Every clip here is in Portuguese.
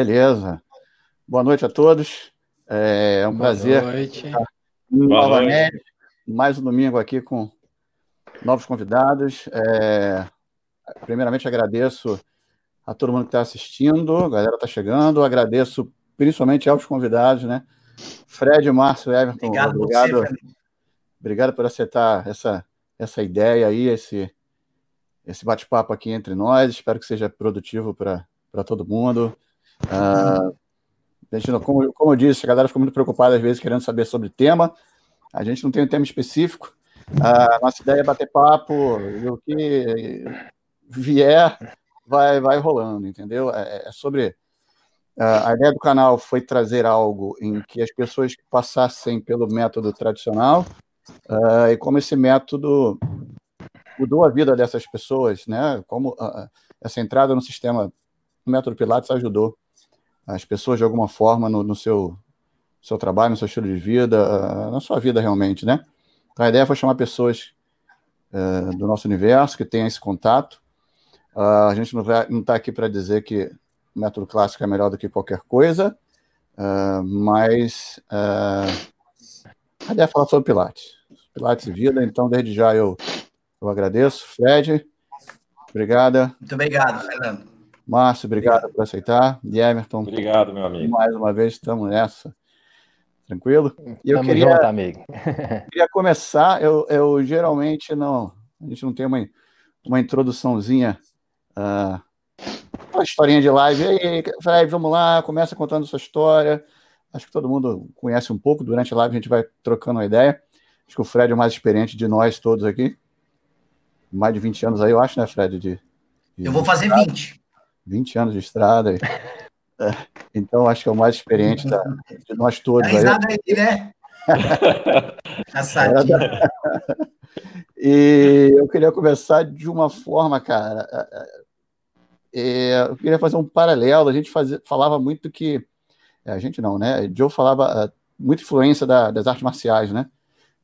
Beleza. Boa noite a todos. É um Boa prazer. Noite. Novamente, noite. mais um domingo aqui com novos convidados. É... Primeiramente, agradeço a todo mundo que está assistindo, a galera está chegando. Agradeço principalmente aos convidados, né? Fred, Márcio, Everton. Obrigado, obrigado, você, obrigado por aceitar essa, essa ideia aí, esse, esse bate-papo aqui entre nós. Espero que seja produtivo para todo mundo. Gente, como, como eu disse, a galera fica muito preocupada às vezes querendo saber sobre tema. A gente não tem um tema específico. A nossa ideia é bater papo e o que vier vai, vai rolando, entendeu? É, é sobre. Uh, a ideia do canal foi trazer algo em que as pessoas passassem pelo método tradicional uh, e como esse método mudou a vida dessas pessoas, né? Como uh, essa entrada no sistema, o método Pilates ajudou as pessoas de alguma forma no, no seu, seu trabalho, no seu estilo de vida, na sua vida realmente, né? Então a ideia foi chamar pessoas uh, do nosso universo que tenham esse contato. Uh, a gente não está aqui para dizer que o método clássico é melhor do que qualquer coisa, uh, mas a ideia é falar sobre Pilates. Pilates e vida, então desde já eu, eu agradeço. Fred, obrigada. Muito obrigado, Fernando. Márcio, obrigado, obrigado, por aceitar. E Emerton. Obrigado, meu amigo. Mais uma vez estamos nessa. Tranquilo? E eu queria, junto, amigo. queria começar, eu, eu geralmente não, a gente não tem uma, uma introduçãozinha, uh, uma historinha de live. E aí, Fred, vamos lá, começa contando sua história. Acho que todo mundo conhece um pouco, durante a live a gente vai trocando uma ideia. Acho que o Fred é o mais experiente de nós todos aqui. Mais de 20 anos aí, eu acho, né, Fred? De, de eu vou fazer 20. 20 anos de estrada. É, então, acho que é o mais experiente da, de nós todos. Tá risada aí, aí né? e eu queria começar de uma forma, cara. É, é, eu queria fazer um paralelo. A gente fazia, falava muito que. A gente não, né? Joe falava muita influência da, das artes marciais, né?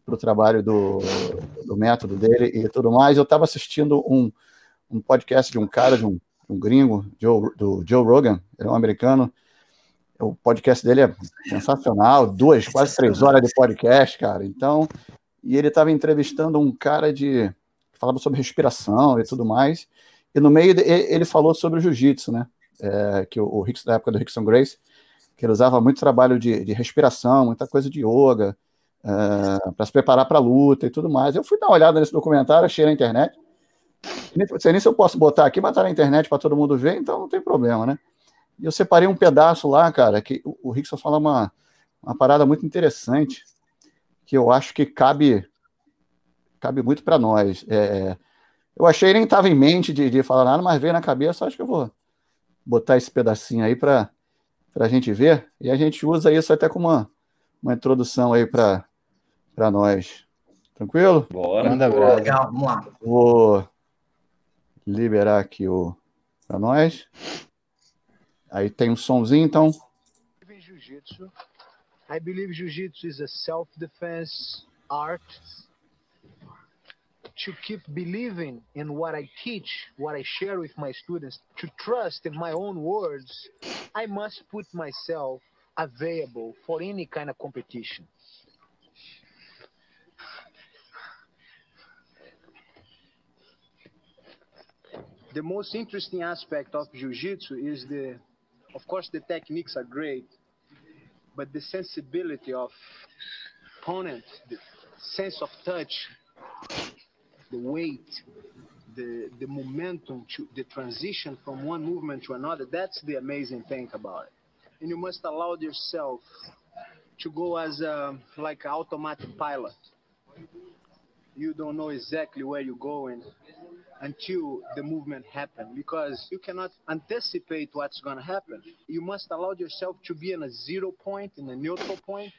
Para o trabalho do, do método dele e tudo mais. Eu estava assistindo um, um podcast de um cara, de um um gringo, Joe, do Joe Rogan, ele é um americano. O podcast dele é sensacional, duas, quase três horas de podcast, cara. Então, e ele estava entrevistando um cara de falava sobre respiração e tudo mais. E no meio de, ele falou sobre o jiu-jitsu, né? É, que o, o da época do Rickson Grace, que ele usava muito trabalho de, de respiração, muita coisa de yoga, é, para se preparar para a luta e tudo mais. Eu fui dar uma olhada nesse documentário, achei na internet. Não sei nem se eu posso botar aqui, mas tá na internet para todo mundo ver, então não tem problema, né? E eu separei um pedaço lá, cara, que o, Rickson fala uma, uma parada muito interessante, que eu acho que cabe cabe muito para nós. É, eu achei nem estava em mente de, de falar nada, mas veio na cabeça, acho que eu vou botar esse pedacinho aí para a gente ver, e a gente usa isso até como uma, uma introdução aí para nós. Tranquilo? Bora. Manda Legal, vamos lá. Vou liberar aqui o para nós. Aí tem um somzinho, então. Jiu-jitsu. I believe jiu-jitsu is a self-defense art. To keep believing in what I teach, what I share with my students, to trust in my own words, I must put myself available for any kind of competition. The most interesting aspect of jiu-jitsu is the of course the techniques are great but the sensibility of opponent the sense of touch the weight the the momentum to the transition from one movement to another that's the amazing thing about it. And you must allow yourself to go as um, a like automatic pilot. You don't know exactly where you're going until the movement happens because you cannot anticipate what's going to happen. You must allow yourself to be in a zero point, in a neutral point,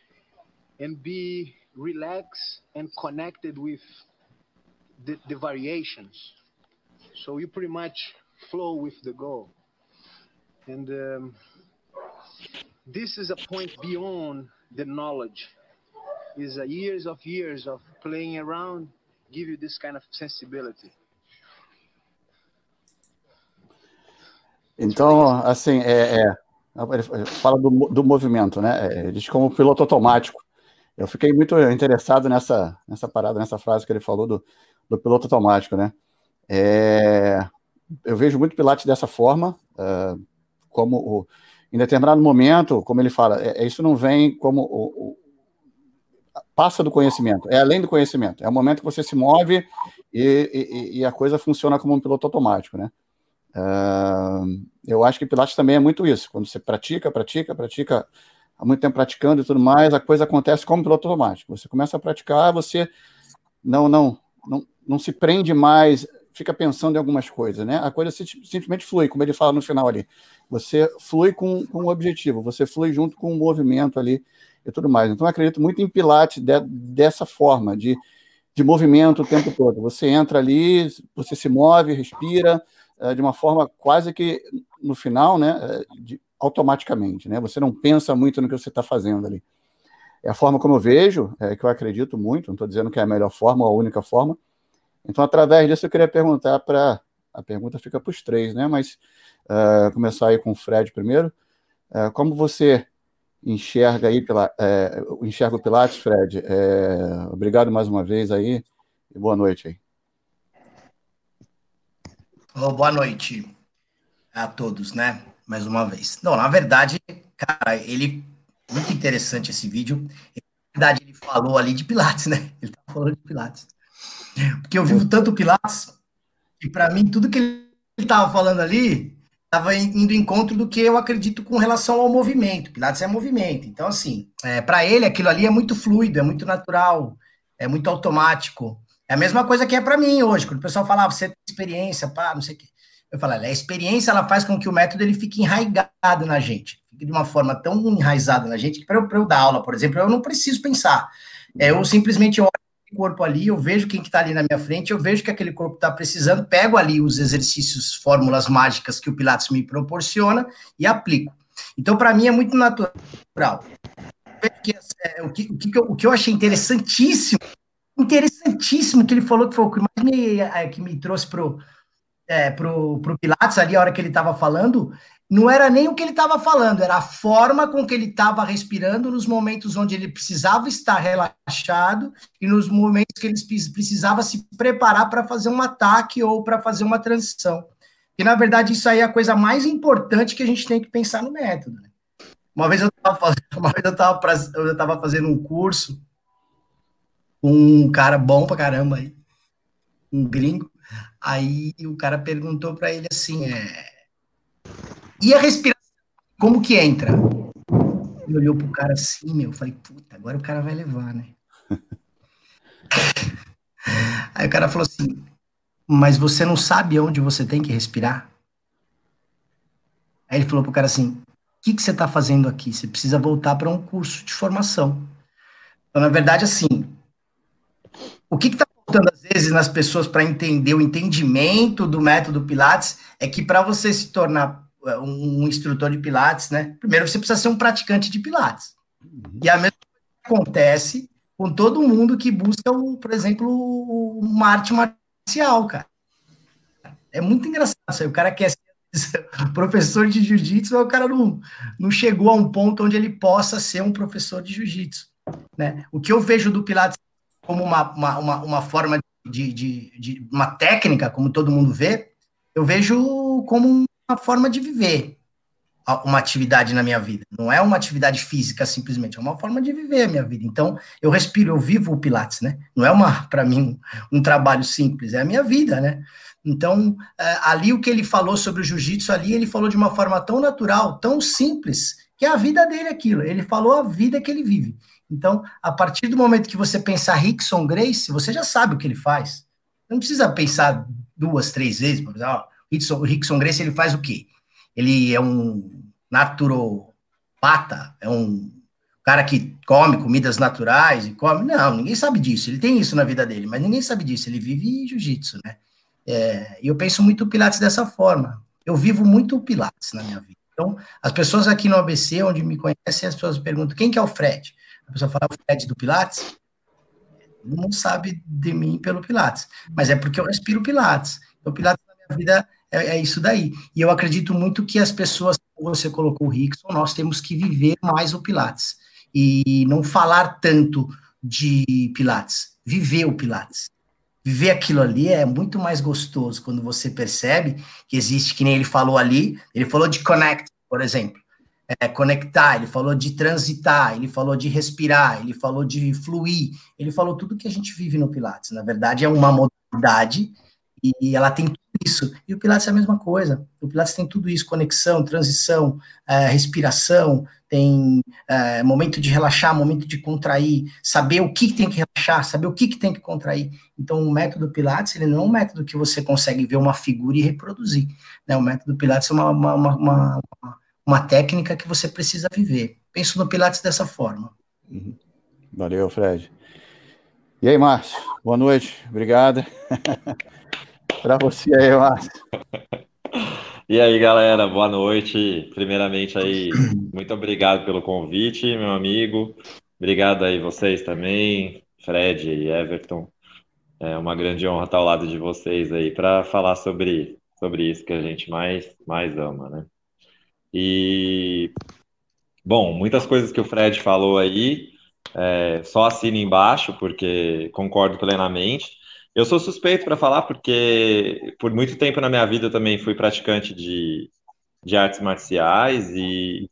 and be relaxed and connected with the, the variations. So you pretty much flow with the goal. And um, this is a point beyond the knowledge. Is years of years of playing around give you this kind of sensibility. Então, assim, é, é, Ele fala do, do movimento, né? É, ele diz como piloto automático. Eu fiquei muito interessado nessa, nessa parada, nessa frase que ele falou do, do piloto automático, né? É, eu vejo muito Pilates dessa forma, uh, como o, em determinado momento, como ele fala, é, isso não vem como o, o, passa do conhecimento, é além do conhecimento, é o momento que você se move e, e, e a coisa funciona como um piloto automático, né? Uh, eu acho que Pilates também é muito isso. Quando você pratica, pratica, pratica, há muito tempo praticando e tudo mais, a coisa acontece como piloto automático. Você começa a praticar, você não, não, não, não se prende mais, fica pensando em algumas coisas, né? A coisa simplesmente flui, como ele fala no final ali. Você flui com, com o objetivo, você flui junto com o movimento ali e tudo mais. Então, acredito muito em Pilates de, dessa forma, de, de movimento o tempo todo. Você entra ali, você se move, respira, é, de uma forma quase que, no final, né, eh, de, automaticamente, né? Você não pensa muito no que você está fazendo ali. É a forma como eu vejo, é, que eu acredito muito, não estou dizendo que é a melhor forma ou a única forma. Então, através disso, eu queria perguntar para. A pergunta fica para os três, né? Mas uh, começar aí com o Fred primeiro. Uh, como você enxerga aí pela, uh, enxerga o Pilates, Fred? obrigado mais uma vez aí e boa noite aí. Oh, boa noite a todos, né? Mais uma vez. Não, na verdade, cara, ele muito interessante esse vídeo. Na verdade, ele falou ali de Pilates, né? Ele tá falando de Pilates. Porque eu vivo tanto Pilates que para mim tudo que ele estava falando ali estava indo em encontro do que eu acredito com relação ao movimento. Pilates é movimento. Então, assim, é, para ele aquilo ali é muito fluido, é muito natural, é muito automático. É a mesma coisa que é para mim hoje. Quando o pessoal fala, ah, você tem experiência, pá, não sei o quê. Eu falo, a experiência ela faz com que o método ele fique enraizado na gente. Fique de uma forma tão enraizada na gente que para eu, eu, dar aula, por exemplo, eu não preciso pensar. É, eu simplesmente olho corpo ali, eu vejo quem que está ali na minha frente, eu vejo que aquele corpo está precisando, pego ali os exercícios, fórmulas mágicas que o Pilates me proporciona e aplico. Então, para mim, é muito natural. É, o que, o, que eu, o que eu achei interessantíssimo, interessantíssimo que ele falou que foi o que mais me, é, que me trouxe pro, é, pro, pro Pilates ali, a hora que ele estava falando, não era nem o que ele estava falando, era a forma com que ele estava respirando nos momentos onde ele precisava estar relaxado e nos momentos que ele precisava se preparar para fazer um ataque ou para fazer uma transição. E, na verdade, isso aí é a coisa mais importante que a gente tem que pensar no método. Né? Uma vez eu estava fazendo, um curso com um cara bom pra caramba aí, um gringo, aí o cara perguntou para ele assim, é e a respiração, como que entra? Ele olhou pro cara assim, meu, falei, puta, agora o cara vai levar, né? Aí o cara falou assim, mas você não sabe onde você tem que respirar? Aí ele falou pro cara assim, o que, que você está fazendo aqui? Você precisa voltar para um curso de formação. Então, na verdade, assim, o que está faltando às vezes nas pessoas para entender o entendimento do método Pilates é que para você se tornar é, um instrutor de Pilates, né? Primeiro você precisa ser um praticante de Pilates. Uhum. E a mesma coisa acontece com todo mundo que busca, por exemplo, uma arte marcial, cara. É muito engraçado isso aí. O cara quer ser professor de jiu-jitsu, mas o cara não, não chegou a um ponto onde ele possa ser um professor de jiu-jitsu. Né? O que eu vejo do Pilates como uma, uma, uma, uma forma de, de, de, uma técnica, como todo mundo vê, eu vejo como uma forma de viver uma atividade na minha vida. Não é uma atividade física simplesmente, é uma forma de viver a minha vida. Então, eu respiro, eu vivo o Pilates, né? Não é uma para mim um, um, trabalho simples, é a minha vida, né? Então, é, ali o que ele falou sobre o jiu-jitsu ali, ele falou de uma forma tão natural, tão simples, que é a vida dele aquilo. Ele falou a vida que ele vive. Então, a partir do momento que você pensar Rickson Grace, você já sabe o que ele faz. Não precisa pensar duas, três vezes, ó, o Rickson Grace, ele faz o quê? Ele é um naturopata, é um cara que come comidas naturais e come. Não, ninguém sabe disso. Ele tem isso na vida dele, mas ninguém sabe disso. Ele vive jiu-jitsu, né? É, e eu penso muito o Pilates dessa forma. Eu vivo muito o Pilates na minha vida. Então, as pessoas aqui no ABC, onde me conhecem, as pessoas perguntam quem que é o Fred? A pessoa fala, o Fred do Pilates? Mundo sabe de mim pelo Pilates, mas é porque eu respiro Pilates. Então, Pilates na minha vida é, é, isso daí. E eu acredito muito que as pessoas, como você colocou, Rickson, nós temos que viver mais o Pilates. E não falar tanto de Pilates, viver o Pilates. Viver aquilo ali é muito mais gostoso quando você percebe que existe, que nem ele falou ali, ele falou de connect, por exemplo. É, conectar, ele falou de transitar, ele falou de respirar, ele falou de fluir, ele falou tudo que a gente vive no Pilates. Na verdade, é uma modalidade e ela tem tudo isso. E o Pilates é a mesma coisa. O Pilates tem tudo isso: conexão, transição, é, respiração, tem é, momento de relaxar, momento de contrair, saber o que tem que relaxar, saber o que tem que contrair. Então, o método Pilates ele não é um método que você consegue ver uma figura e reproduzir. Né? O método Pilates é uma, uma, uma, uma, uma técnica que você precisa viver. Penso no Pilates dessa forma. Uhum. Valeu, Fred. E aí, Márcio? Boa noite. Obrigado. Para você aí, Márcio. E aí, galera, boa noite. Primeiramente aí, muito obrigado pelo convite, meu amigo. Obrigado aí vocês também, Fred e Everton. É uma grande honra estar ao lado de vocês aí para falar sobre, sobre isso que a gente mais, mais ama, né? E, bom, muitas coisas que o Fred falou aí, é, só assino embaixo, porque concordo plenamente. Eu sou suspeito para falar porque por muito tempo na minha vida eu também fui praticante de, de artes marciais e,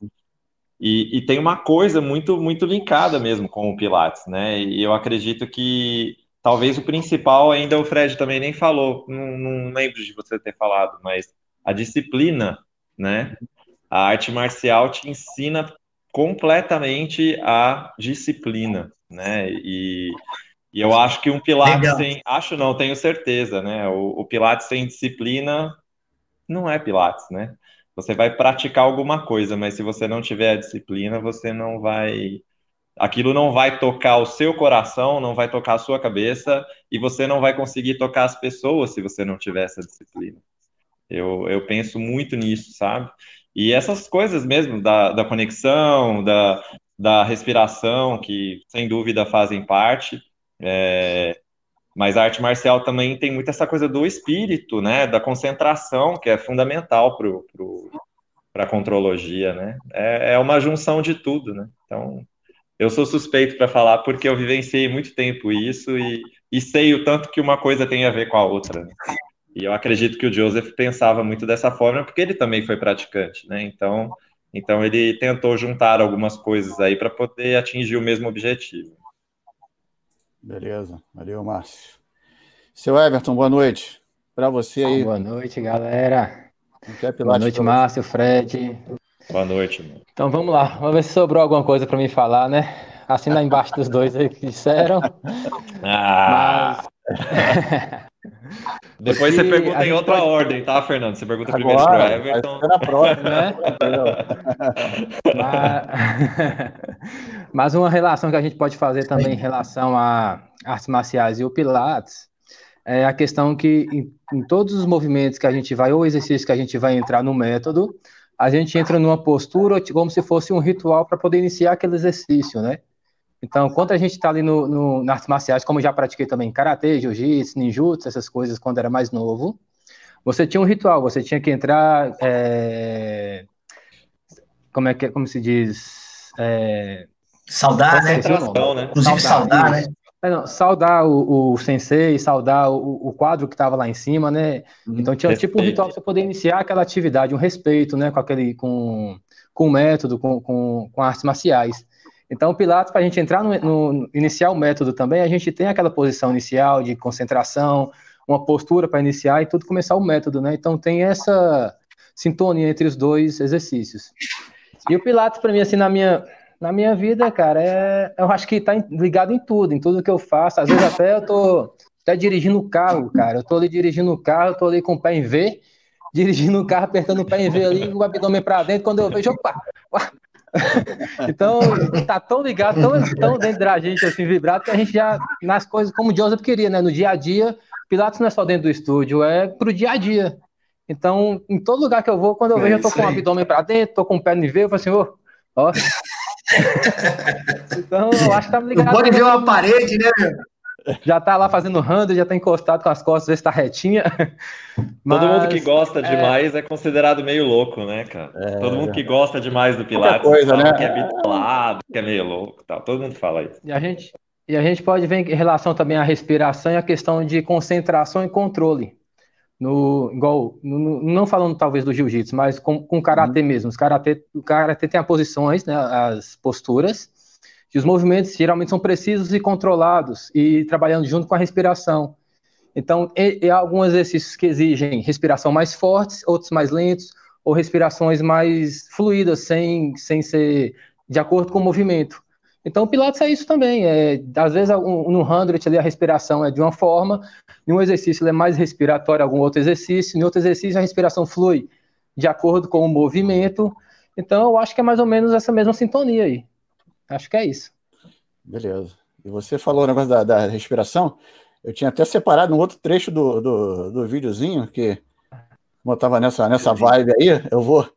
e, e, tem uma coisa muito muito linkada mesmo com o Pilates, né? E eu acredito que talvez o principal ainda o Fred também nem falou, não, não lembro de você ter falado, mas a disciplina, né? A arte marcial te ensina completamente a disciplina, né? E e eu acho que um Pilates Legal. sem. Acho não, tenho certeza, né? O, o, Pilates sem disciplina não é Pilates, né? Você vai praticar alguma coisa, mas se você não tiver a disciplina, você não vai. Aquilo não vai tocar o seu coração, não vai tocar a sua cabeça, e você não vai conseguir tocar as pessoas se você não tiver essa disciplina. Eu, eu penso muito nisso, sabe? E essas coisas mesmo, da, da conexão, da, da respiração, que sem dúvida fazem parte, é, mas a arte marcial também tem muito essa coisa do espírito, né? Da concentração, que é fundamental para a contrologia, né? É, é, uma junção de tudo, né? Então, eu sou suspeito para falar porque eu vivenciei muito tempo isso e, e, sei o tanto que uma coisa tem a ver com a outra. Né? E eu acredito que o Joseph pensava muito dessa forma porque ele também foi praticante, né? Então, então ele tentou juntar algumas coisas aí para poder atingir o mesmo objetivo. Beleza, valeu, Márcio. Seu Everton, boa noite. Para você aí. Boa noite, galera. Boa noite, Márcio, Fred. Boa noite. Mano. Então vamos lá, vamos ver se sobrou alguma coisa para me falar, né? Assina embaixo dos dois aí que disseram. Ah. Mas... Depois você pergunta em outra pode... ordem, tá, Fernando? Você pergunta Agora, primeiro para Everton. Na próxima, né? Mas... Mas uma relação que a gente pode fazer também em relação a artes marciais e o Pilates é a questão que em, em todos os movimentos que a gente vai, ou exercício que a gente vai entrar no método, a gente entra numa postura como se fosse um ritual para poder iniciar aquele exercício, né? Então, quando a gente está ali no, no, nas artes marciais, como eu já pratiquei também karatê, jiu-jitsu, ninjutsu, essas coisas, quando era mais novo, você tinha um ritual, você tinha que entrar. É... Como é que como se diz? É... Saudar, né? né? Inclusive saudar, né? É, não, saudar o, o, sensei, saudar o, o quadro que estava lá em cima, né? Uhum. Então tinha respeito. tipo um ritual para você poder iniciar aquela atividade, um respeito, né? Com aquele, com, com o método, com, com, com artes marciais. Então, o Pilates, para a gente entrar no, no, iniciar o método também, a gente tem aquela posição inicial de concentração, uma postura para iniciar e tudo começar o método, né? Então, tem essa sintonia entre os dois exercícios. E o Pilates, para mim, assim, na minha, na minha vida, cara, é, eu acho que está ligado em tudo, em tudo que eu faço. Às vezes até eu tô até dirigindo o carro, cara. Eu tô ali dirigindo o carro, tô ali com o pé em V, dirigindo o carro, apertando o pé em V ali, o abdômen para dentro. Quando eu vejo, opa, então, tá tão ligado, tão, tão dentro da gente, assim, vibrado, que a gente já, nas coisas, como o Joseph queria, né? No dia a dia, Pilates não é só dentro do estúdio, é pro dia a dia. Então, em todo lugar que eu vou, quando eu é vejo, eu tô com o abdômen para dentro, tô com o pé no V, eu falo assim, ô, ó. então, eu acho que tá ligado. Não pode ver uma parede, né, meu? Já tá lá fazendo randa, já tá encostado com as costas, vê se tá retinha. Mas, Todo mundo que gosta é... demais é considerado meio louco, né, cara? É... Todo mundo que gosta demais do Pilates coisa, né? que é bitolado, que é meio louco tal. Todo mundo fala isso. E a gente, e a gente pode ver em relação também à respiração e à questão de concentração e controle. No, igual, no, não falando talvez do jiu-jitsu, mas com, com karatê uhum. mesmo. Os karatê, o karatê tem as posições, né, as posturas, os movimentos geralmente são precisos e controlados e trabalhando junto com a respiração. Então, há alguns exercícios que exigem respiração mais fortes, outros mais lentos, ou respirações mais fluídas, sem, sem ser de acordo com o movimento. Então, o Pilates é isso também. É, às vezes, no 100 ali, a respiração é de uma forma, em um exercício é mais respiratório, algum outro exercício, em outro exercício a respiração flui de acordo com o movimento. Então, eu acho que é mais ou menos essa mesma sintonia aí. Acho que é isso. Beleza. E você falou o negócio da, da respiração. Eu tinha até separado um outro trecho do, do, do videozinho, que como eu estava nessa, nessa vibe aí, eu vou,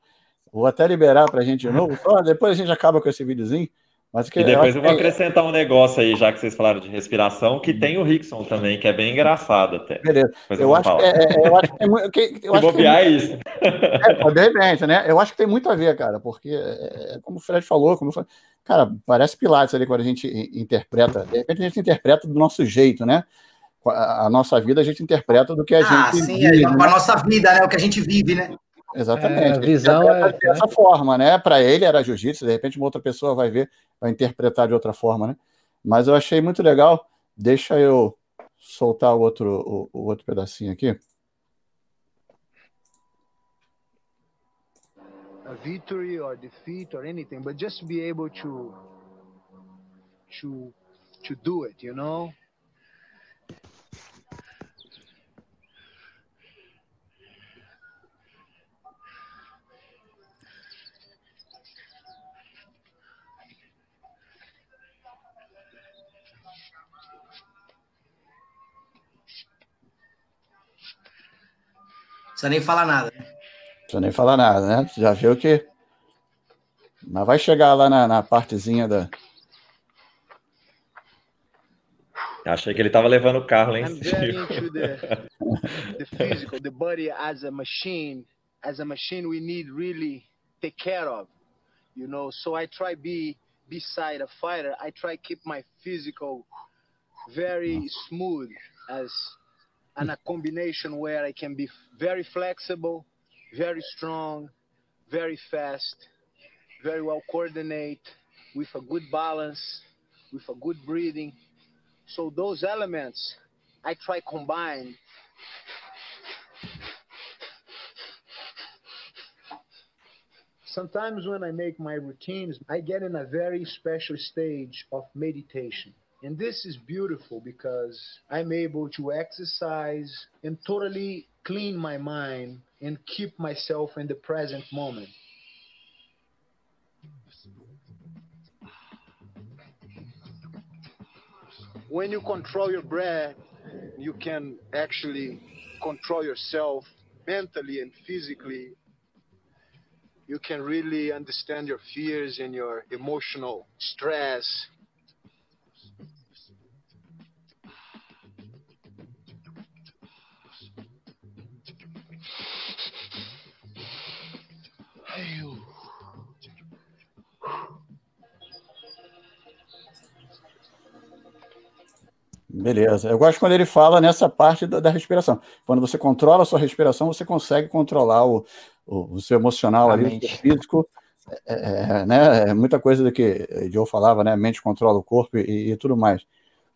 vou até liberar para a gente de novo. Só depois a gente acaba com esse videozinho. Mas que, e depois eu, eu vou acrescentar um negócio aí, já que vocês falaram de respiração, que tem o Rickson também, que é bem engraçado até. Beleza. Eu acho, que, é, é, eu acho que tem muito. Que, eu Se bobear é isso. É, de repente, né? Eu acho que tem muito a ver, cara, porque, é, é como o Fred falou, como falei, cara, parece Pilates ali quando a gente interpreta. De repente a gente interpreta do nosso jeito, né? A nossa vida a gente interpreta do que a ah, gente. Ah, sim, vive, é, né? a nossa vida, né? O que a gente vive, né? Exatamente. É, a visão é dessa né? forma, né? Para ele era jiu-jitsu, de repente uma outra pessoa vai ver, vai interpretar de outra forma, né? Mas eu achei muito legal. Deixa eu soltar o outro, o, o outro pedacinho aqui. A victory or defeat or anything, but just be able to to to do it, you know? precisa nem falar nada. Precisa nem falar nada, né? Já viu que. Mas vai chegar lá na, na partezinha da. Achei que ele estava levando o carro lá em cima. the, the physical, the body as a machine, as a machine we need really take care of, you know. So I try be beside a fighter. I try keep my physical very smooth as and a combination where I can be very flexible, very strong, very fast, very well coordinate, with a good balance, with a good breathing. So those elements I try combine. Sometimes when I make my routines, I get in a very special stage of meditation. And this is beautiful because I'm able to exercise and totally clean my mind and keep myself in the present moment. When you control your breath, you can actually control yourself mentally and physically. You can really understand your fears and your emotional stress Beleza. Eu gosto quando ele fala nessa parte da, da, respiração. Quando você controla a sua respiração, você consegue controlar o, o, o seu emocional ali, o físico. É, é, né? é muita coisa do que o Joe falava, né? A mente controla o corpo e, e tudo mais.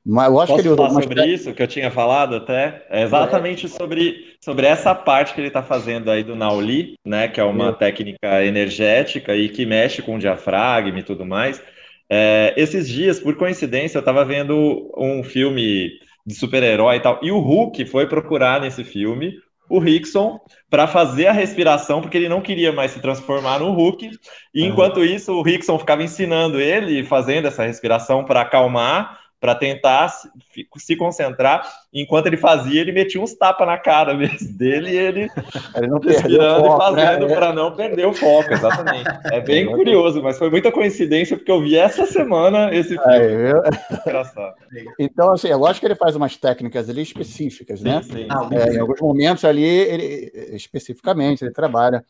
Mas lógico Posso que ele falar sobre mas... isso que eu tinha falado até? É exatamente é. sobre, sobre essa parte que ele está fazendo aí do Nauli, né? Que é uma é. técnica energética e que mexe com o diafragma e tudo mais. É, esses dias, por coincidência, eu estava vendo um filme de super-herói e tal, e o Hulk foi procurar nesse filme o Rickson para fazer a respiração, porque ele não queria mais se transformar no Hulk. E enquanto isso, o Rickson ficava ensinando ele, fazendo essa respiração para acalmar, para tentar se, se, concentrar. Enquanto ele fazia, ele metia uns tapas na cara mesmo dele e ele, ele não respirando foco, e fazendo né? para não perder o foco, exatamente. É bem curioso, mas foi muita coincidência porque eu vi essa semana esse filme. eu... Engraçado. Então, assim, é lógico que ele faz umas técnicas ali específicas, sim, né? Sim. É, em alguns momentos ali, ele especificamente, ele trabalha.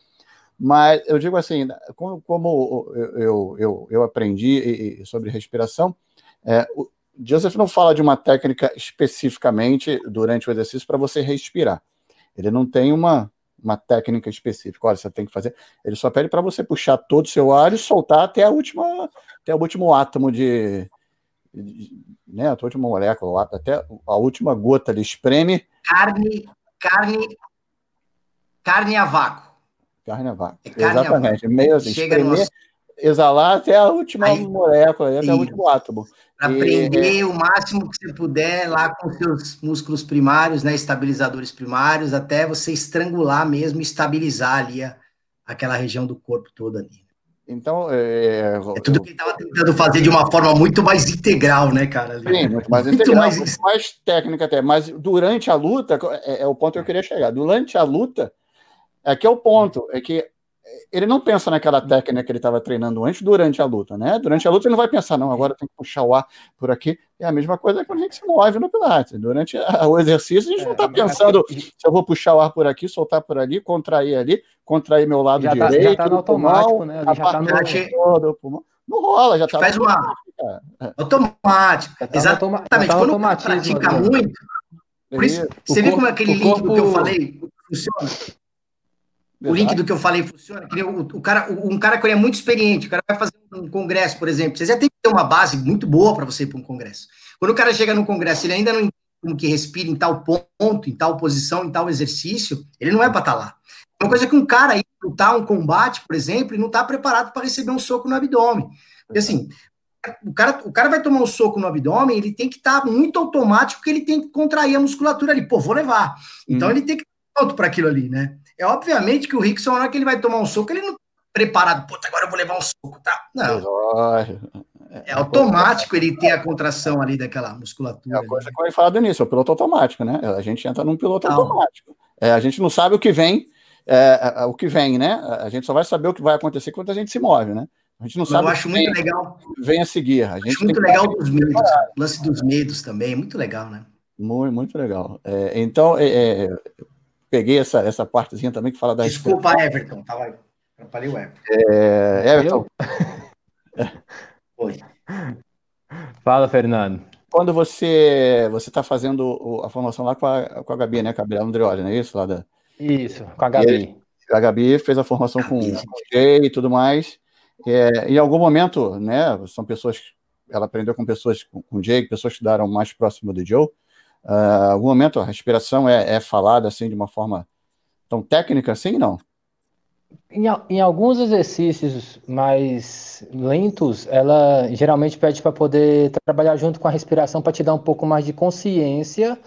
Mas eu digo assim, como, como eu, eu, eu aprendi sobre respiração, é, o Joseph não fala de uma técnica especificamente durante o exercício para você respirar. Ele não tem uma, uma técnica específica. Olha, você tem que fazer. Ele só pede para você puxar todo o seu ar e soltar até a última, até o último átomo de, de né, a última molécula, até a última gota. Ele espreme. Carne, carne, carne a vácuo. Carne a vácuo. É carne Exatamente. A vácuo. Meio assim, Chega espremer, exalar até a última Aí, molécula, até o último átomo. Para prender o máximo que você puder lá com seus músculos primários, né, estabilizadores primários, até você estrangular mesmo, estabilizar ali a, aquela região do corpo toda ali. Então, é, é tudo que ele estava tentando fazer de uma forma muito mais integral, né, cara? Sim, muito mais muito integral, mais... muito mais técnica até. Mas durante a luta, é, é, o ponto que eu queria chegar. Durante a luta, é que é o ponto, é que ele não pensa naquela técnica que ele estava treinando antes durante a luta, né? Durante a luta ele não vai pensar, não, agora tem que puxar o ar por aqui. É a mesma coisa quando a gente se move no Pilates. Durante a, o exercício, a gente é, não está pensando se eu vou puxar o ar por aqui, soltar por ali, contrair ali, contrair meu lado já direito. Tá, já tá no automático, pulmão, né? Já tá no... todo, pulmão. Não rola, já está. Faz uma. Automático. Tá Exatamente. Tá quando pratica muito. Por isso, você viu como aquele link corpo... do que eu falei funciona? O link do que eu falei funciona. Que o, o cara, um cara que é muito experiente, o cara vai fazer um congresso, por exemplo, você já tem que ter uma base muito boa para você ir para um congresso. Quando o cara chega no congresso, ele ainda não entende como que respira em tal ponto, em tal posição, em tal exercício, ele não é para estar tá lá. É uma coisa que um cara aí lutar um combate, por exemplo, e não está preparado para receber um soco no abdômen. Porque assim, o cara, o cara vai tomar um soco no abdômen, ele tem que estar tá muito automático, porque ele tem que contrair a musculatura ali. Pô, vou levar. Então hum. ele tem que estar pronto para aquilo ali, né? É obviamente que o Rickson, na hora que ele vai tomar um soco, ele não tá preparado, puta, agora eu vou levar um soco, tá? Não. É, é automático ele ter a contração ali daquela musculatura. É a coisa ali. que eu ia falar do início, é o piloto automático, né? A gente entra num piloto não. automático. É, a gente não sabe o que vem, é, é, o que vem, né? A gente só vai saber o que vai acontecer quando a gente se move, né? A gente não sabe. Eu acho muito vem, legal. Vem a seguir. A gente acho muito legal dos medos, o lance dos medos também, muito legal, né? Muito, muito legal. É, então, é, peguei essa, essa partezinha também que fala da. Desculpa, Everton, tava. Atrapalhei o Everton. É, Everton. Oi. Fala, Fernando. Quando você você está fazendo a formação lá com a, com a Gabi, né? Gabriela Andreoli, não é isso? Lá da... Isso, com a Gabi. E a Gabi fez a formação com, com o Jay e tudo mais. É, em algum momento, né? São pessoas. Ela aprendeu com pessoas com o Jay, pessoas que estudaram mais próximo do Joe. Uh, algum momento a respiração é, é falada assim de uma forma tão técnica assim, não? Em, em, alguns exercícios mais lentos, ela geralmente pede para poder trabalhar junto com a respiração para te dar um pouco mais de consciência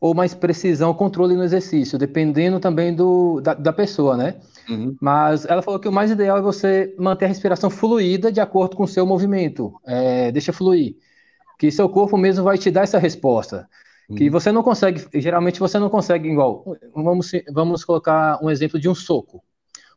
ou mais precisão, controle no exercício, dependendo também do, da, da pessoa, né? Uhum. Mas ela falou que o mais ideal é você manter a respiração fluida de acordo com o seu movimento. É, deixa fluir. Que seu corpo mesmo vai te dar essa resposta. Que uhum. você não consegue, geralmente você não consegue igual. Vamos, vamos colocar um exemplo de um soco.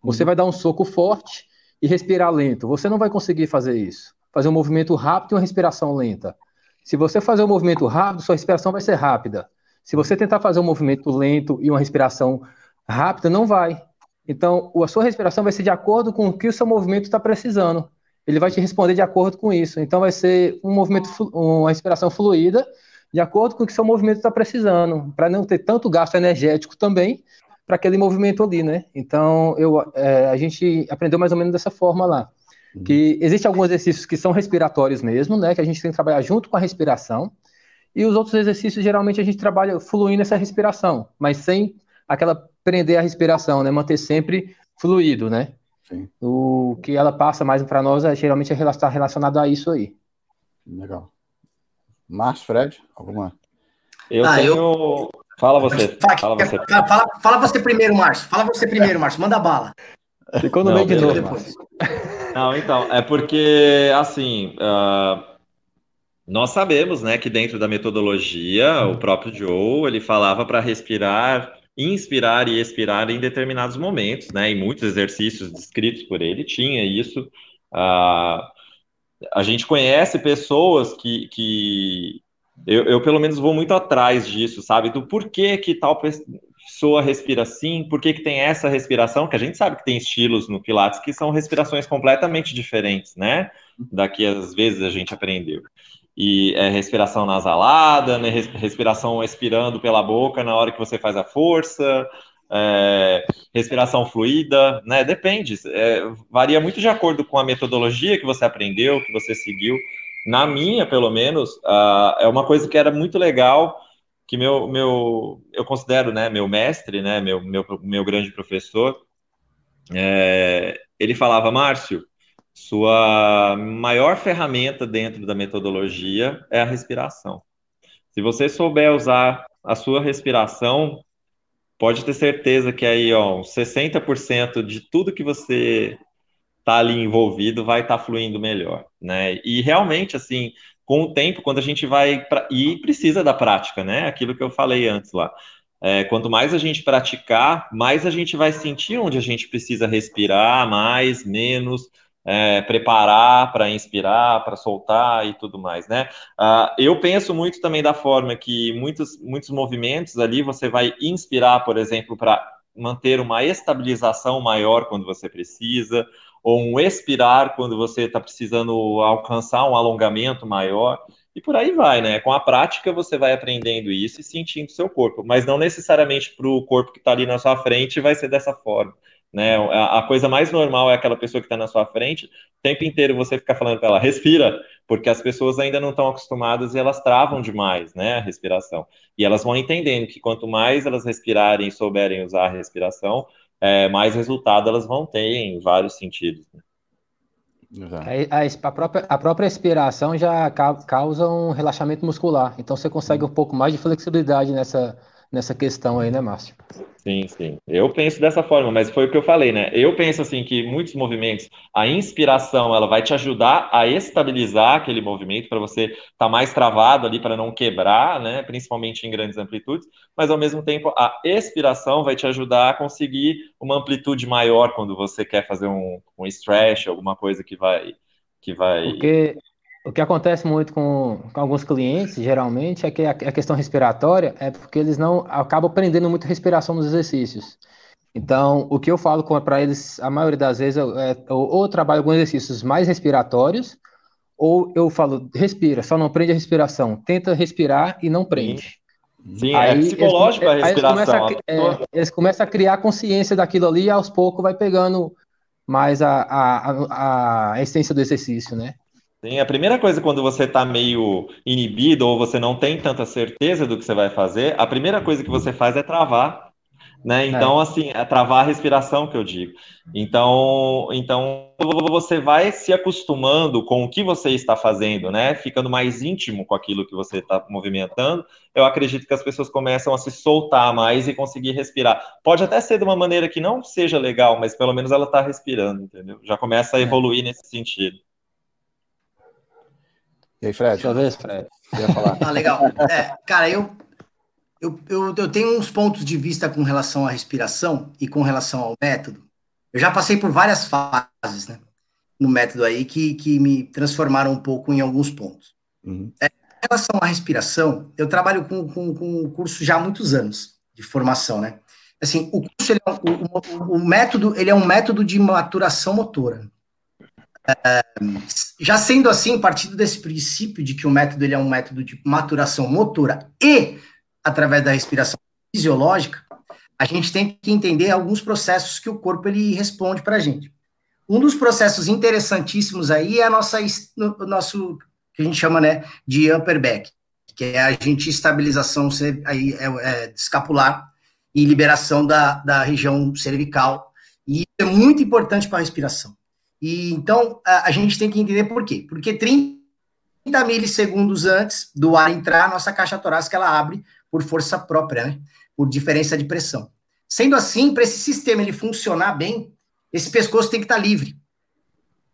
Você uhum. vai dar um soco forte e respirar lento. Você não vai conseguir fazer isso. Fazer um movimento rápido e uma respiração lenta. Se você fazer um movimento rápido, sua respiração vai ser rápida. Se você tentar fazer um movimento lento e uma respiração rápida, não vai. Então, a sua respiração vai ser de acordo com o que o seu movimento está precisando. Ele vai te responder de acordo com isso. Então, vai ser um movimento, uma respiração fluida de acordo com o que seu movimento está precisando, para não ter tanto gasto energético também para aquele movimento ali, né? Então, eu, é, a gente aprendeu mais ou menos dessa forma lá. Uhum. Que existem alguns exercícios que são respiratórios mesmo, né? Que a gente tem que trabalhar junto com a respiração. E os outros exercícios, geralmente, a gente trabalha fluindo essa respiração, mas sem aquela prender a respiração, né? Manter sempre fluido, né? Sim. O que ela passa mais para nós, é, geralmente, está é relacionado a isso aí. Legal. Márcio, Fred, alguma? Eu ah, tenho. Eu... Fala você. Fala você. Fala, fala você primeiro, Márcio. Fala você primeiro, Márcio. Manda bala. Ficou no meio de novo. Depois. Não, então, é porque, assim, uh, Nós sabemos, né, que dentro da metodologia, o próprio Joe, ele falava para respirar, inspirar e expirar em determinados momentos, né, em muitos exercícios descritos por ele tinha isso. Uh, a gente conhece pessoas que, que eu, eu, pelo menos vou muito atrás disso, sabe, do porquê que tal pessoa respira assim, por que, tem essa respiração, que a gente sabe que tem estilos no Pilates que são respirações completamente diferentes, né, da que às vezes a gente aprendeu. E é respiração nasalada, né, respiração expirando pela boca na hora que você faz a força, é, respiração fluida, né? Depende, é, varia muito de acordo com a metodologia que você aprendeu, que você seguiu. Na minha, pelo menos, uh, é uma coisa que era muito legal, que meu, meu eu considero, né, meu mestre, né, meu, meu, meu grande professor, é, ele falava, Márcio, sua maior ferramenta dentro da metodologia é a respiração. Se você souber usar a sua respiração, pode ter certeza que aí, ó, 60% de tudo que você está ali envolvido vai estar tá fluindo melhor, né? E realmente, assim, com o tempo, quando a gente vai pra... e precisa da prática, né? Aquilo que eu falei antes lá. É, quanto mais a gente praticar, mais a gente vai sentir onde a gente precisa respirar, mais, menos, é, preparar para inspirar, para soltar e tudo mais, né? Uh, eu penso muito também da forma que muitos, muitos movimentos ali você vai inspirar, por exemplo, para manter uma estabilização maior quando você precisa, ou um expirar quando você está precisando alcançar um alongamento maior. E por aí vai, né? Com a prática você vai aprendendo isso e sentindo seu corpo, mas não necessariamente para o corpo que está ali na sua frente vai ser dessa forma. Né? A, a coisa mais normal é aquela pessoa que está na sua frente, o tempo inteiro você ficar falando para ela, respira, porque as pessoas ainda não estão acostumadas e elas travam demais, né, a respiração. E elas vão entendendo que quanto mais elas respirarem e souberem usar a respiração, é, mais resultado elas vão ter em vários sentidos. Né? A, a, própria, a própria respiração já causa um relaxamento muscular, então você consegue um pouco mais de flexibilidade nessa, nessa questão aí, né, Márcio? Sim, sim. Eu penso dessa forma, mas foi o que eu falei, né? Eu penso assim que muitos movimentos, a inspiração, ela vai te ajudar a estabilizar aquele movimento para você estar tá mais travado ali para não quebrar, né? Principalmente em grandes amplitudes, mas ao mesmo tempo a expiração vai te ajudar a conseguir uma amplitude maior quando você quer fazer um, um stretch, alguma coisa que vai que vai Porque o que acontece muito com, com, alguns clientes, geralmente, é que a, a, questão respiratória é porque eles não acabam prendendo muito respiração nos exercícios. Então, o que eu falo para eles, a maioria das vezes, eu, é, eu, ou eu trabalho com exercícios mais respiratórios, ou eu falo, respira, só não prende a respiração. Tenta respirar e não prende. Sim, é aí, é psicológico eles, a respiração. Eles começam a, é, eles começam a criar consciência daquilo ali e aos poucos vai pegando mais a, a, a, a essência do exercício, né? Sim, a primeira coisa quando você está meio inibido ou você não tem tanta certeza do que você vai fazer, a primeira coisa que você faz é travar, né? Então, é. assim, é travar a respiração que eu digo. Então, então você vai se acostumando com o que você está fazendo, né? Ficando mais íntimo com aquilo que você está movimentando. Eu acredito que as pessoas começam a se soltar mais e conseguir respirar. Pode até ser de uma maneira que não seja legal, mas pelo menos ela está respirando, entendeu? Já começa a é. evoluir nesse sentido. E aí, Fred? Sua vez, Fred. Ah, legal. É, cara, eu, eu, eu, eu tenho uns pontos de vista com relação à respiração e com relação ao método. Eu já passei por várias fases, né? No método aí que, que me transformaram um pouco em alguns pontos. Uhum. É, em relação à respiração, eu trabalho com, com, com o curso já há muitos anos de formação, né? Assim, o curso, ele é, o, o, o método, ele é um método de maturação motora já sendo assim, partindo desse princípio de que o método ele é um método de maturação motora e através da respiração fisiológica, a gente tem que entender alguns processos que o corpo ele responde para a gente. Um dos processos interessantíssimos aí é a nossa, o nosso, que a gente chama, né, de upper back, que é a gente estabilização aí, é, é, escapular e liberação da, da região cervical. E é muito importante para a respiração. E então a, a, gente tem que entender por quê? Porque 30 milissegundos antes do ar entrar, a nossa caixa torácica ela abre por força própria, né? Por diferença de pressão. Sendo assim, para esse sistema ele funcionar bem, esse pescoço tem que estar tá livre.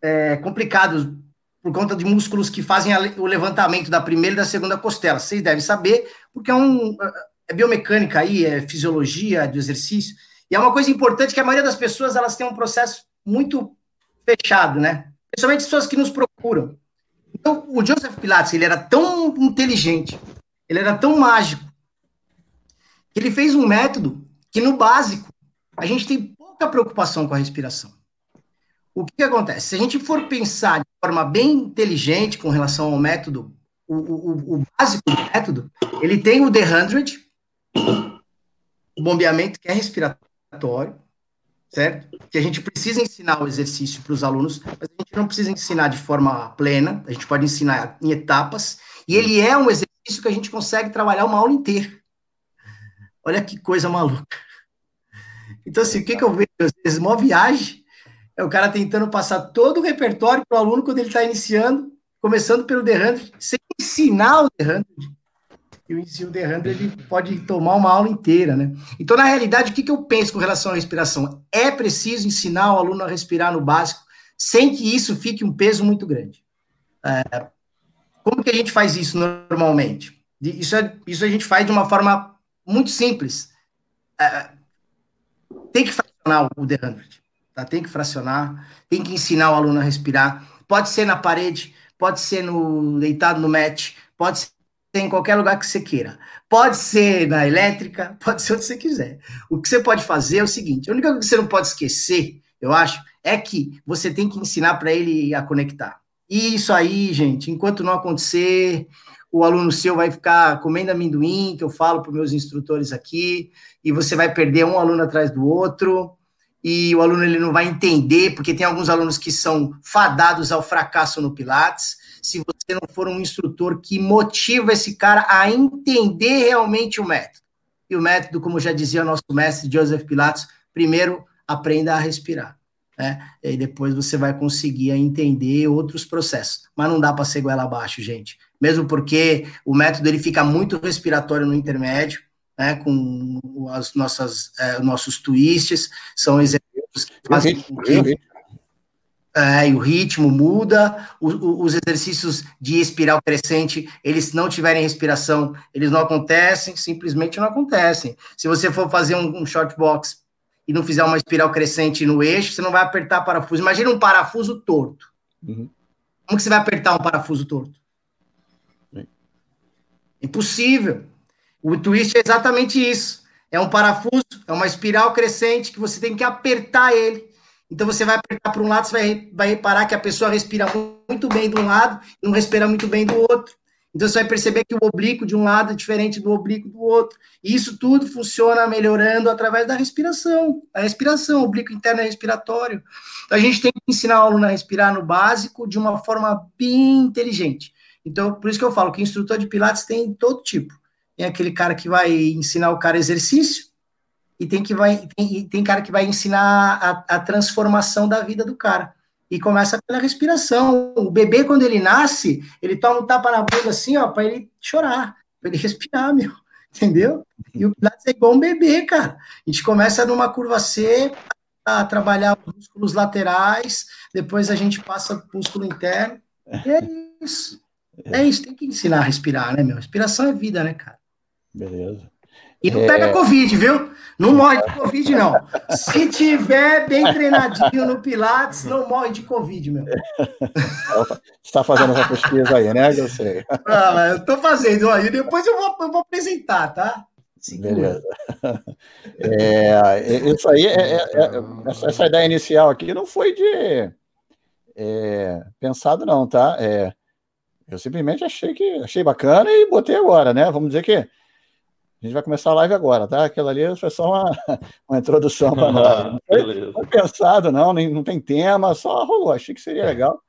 É complicado por conta de músculos que fazem a, o levantamento da primeira e da segunda costela. Vocês devem saber, porque é um é biomecânica aí, é fisiologia do exercício. E é uma coisa importante que a maioria das pessoas elas têm um processo muito fechado, né? Principalmente as pessoas que nos procuram. Então, o Joseph Pilates, ele era tão inteligente, ele era tão mágico, que ele fez um método que, no básico, a gente tem pouca preocupação com a respiração. O que, que acontece? Se a gente for pensar de forma bem inteligente com relação ao método, o, o, o básico do método, ele tem o The 100, o bombeamento que é respiratório, certo? Que a gente precisa ensinar o exercício para os alunos, mas a gente não precisa ensinar de forma plena, a gente pode ensinar em etapas, e ele é um exercício que a gente consegue trabalhar uma aula inteira. Olha que coisa maluca. Então, assim, o que, que eu vejo? Às vezes, uma viagem, é o cara tentando passar todo o repertório para o aluno quando ele está iniciando, começando pelo The 100, sem ensinar o The 100 e o ensino de Hunter ele pode tomar uma aula inteira, né? Então, na realidade, o que, eu penso com relação à respiração? É preciso ensinar o aluno a respirar no básico, sem que isso fique um peso muito grande. É, como que a gente faz isso normalmente? Isso, é, isso a gente faz de uma forma muito simples. É, tem que fracionar o The 100, tá? Tem que fracionar, tem que ensinar o aluno a respirar. Pode ser na parede, pode ser no deitado no mat, pode ser em qualquer lugar que você queira. Pode ser na elétrica, pode ser onde você quiser. O que você pode fazer é o seguinte: a única coisa que você não pode esquecer, eu acho, é que você tem que ensinar para ele a conectar. E isso aí, gente, enquanto não acontecer, o aluno seu vai ficar comendo amendoim, que eu falo para meus instrutores aqui, e você vai perder um aluno atrás do outro, e o aluno ele não vai entender, porque tem alguns alunos que são fadados ao fracasso no Pilates se você não for um instrutor que motiva esse cara a entender realmente o método. E o método, como já dizia o nosso mestre Joseph Pilatos, primeiro aprenda a respirar. Né? E aí depois você vai conseguir entender outros processos. Mas não dá para ser goela abaixo, gente. Mesmo porque o método ele fica muito respiratório no intermédio, né? com as nossas, é, nossos twists, são exercícios que fazem com que é, o ritmo muda, o, o, os exercícios de espiral crescente, eles não tiverem respiração, eles não acontecem, simplesmente não acontecem. Se você for fazer um, um short box e não fizer uma espiral crescente no eixo, você não vai apertar parafuso. Imagina um parafuso torto. Uhum. Como que você vai apertar um parafuso torto? Sim. Impossível. O twist é exatamente isso. É um parafuso, é uma espiral crescente que você tem que apertar ele então você vai apertar para um lado, você vai, vai reparar que a pessoa respira muito bem de um lado e não respira muito bem do outro. Então você vai perceber que o oblíquo de um lado é diferente do oblíquo do outro. E isso tudo funciona melhorando através da respiração. A respiração, o oblíquo interno é respiratório. Então a gente tem que ensinar o aluno a respirar no básico de uma forma bem inteligente. Então, por isso que eu falo que instrutor de Pilates tem todo tipo. Tem aquele cara que vai ensinar o cara exercício, e tem que vai tem, tem cara que vai ensinar a, a, transformação da vida do cara. E começa pela respiração. O bebê, quando ele nasce, ele toma um tapa na bunda assim, ó, para ele chorar, para ele respirar, meu. Entendeu? E o Pilates é igual um bebê, cara. A gente começa numa curva C, a trabalhar os músculos laterais, depois a gente passa o músculo interno. E é isso. É isso, tem que ensinar a respirar, né, meu? Respiração é vida, né, cara? Beleza. E não pega é... Covid, viu? Não morre de Covid, não. Se tiver bem treinadinho no Pilates, não morre de Covid, meu. Você está fazendo essa pesquisa aí, né? Eu sei. Ah, eu estou fazendo aí, depois eu vou, eu vou apresentar, tá? Beleza. É, isso aí, é, é, é, essa, essa, ideia inicial aqui não foi de é, pensado, não, tá? Eu simplesmente achei que achei bacana e botei agora, né? Vamos dizer que a gente vai começar a live agora, tá? Aquela ali foi só uma, uma introdução para nós. Não foi, não foi, pensado, não, nem, não tem tema, só rolou. Achei que seria legal.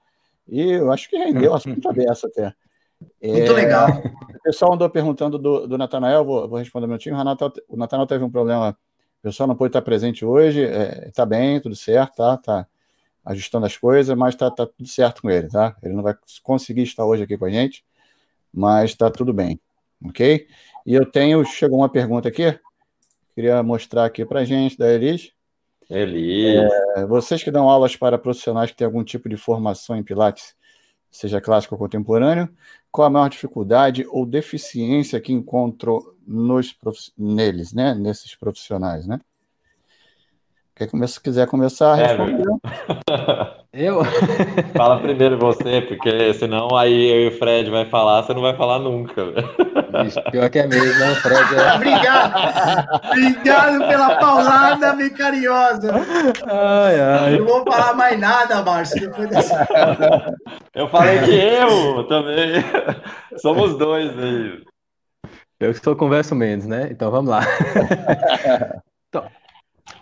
E eu acho que rendeu a assunto dessa até. Muito é, legal. O pessoal andou perguntando do, do Natanael, vou, vou responder um minutinho. O Natanael teve um problema, o pessoal não pôde estar presente hoje, está é, bem, tudo certo, tá? Tá ajustando as coisas, mas está tá tudo certo com ele, tá? Ele não vai conseguir estar hoje aqui com a gente, mas está tudo bem, ok? E eu tenho, chegou uma pergunta aqui, queria mostrar aqui para a gente, da Elis. Elis. É, vocês que dão aulas para profissionais que têm algum tipo de formação em Pilates, seja clássico ou contemporâneo, qual a maior dificuldade ou deficiência que encontro nos, neles, né? Nesses profissionais, né? Quer começar, quiser começar a é? Eu? Fala primeiro você, porque senão aí eu e o Fred vai falar, você não vai falar nunca. Bicho, pior que é mesmo, né? O Fred é... Obrigado! Obrigado pela paulada bem carinhosa. Ai, ai. Não vou falar mais nada, Márcio, depois dessa. Eu falei que eu também. Somos dois aí. Eu que sou converso menos, né? Então vamos lá. Então,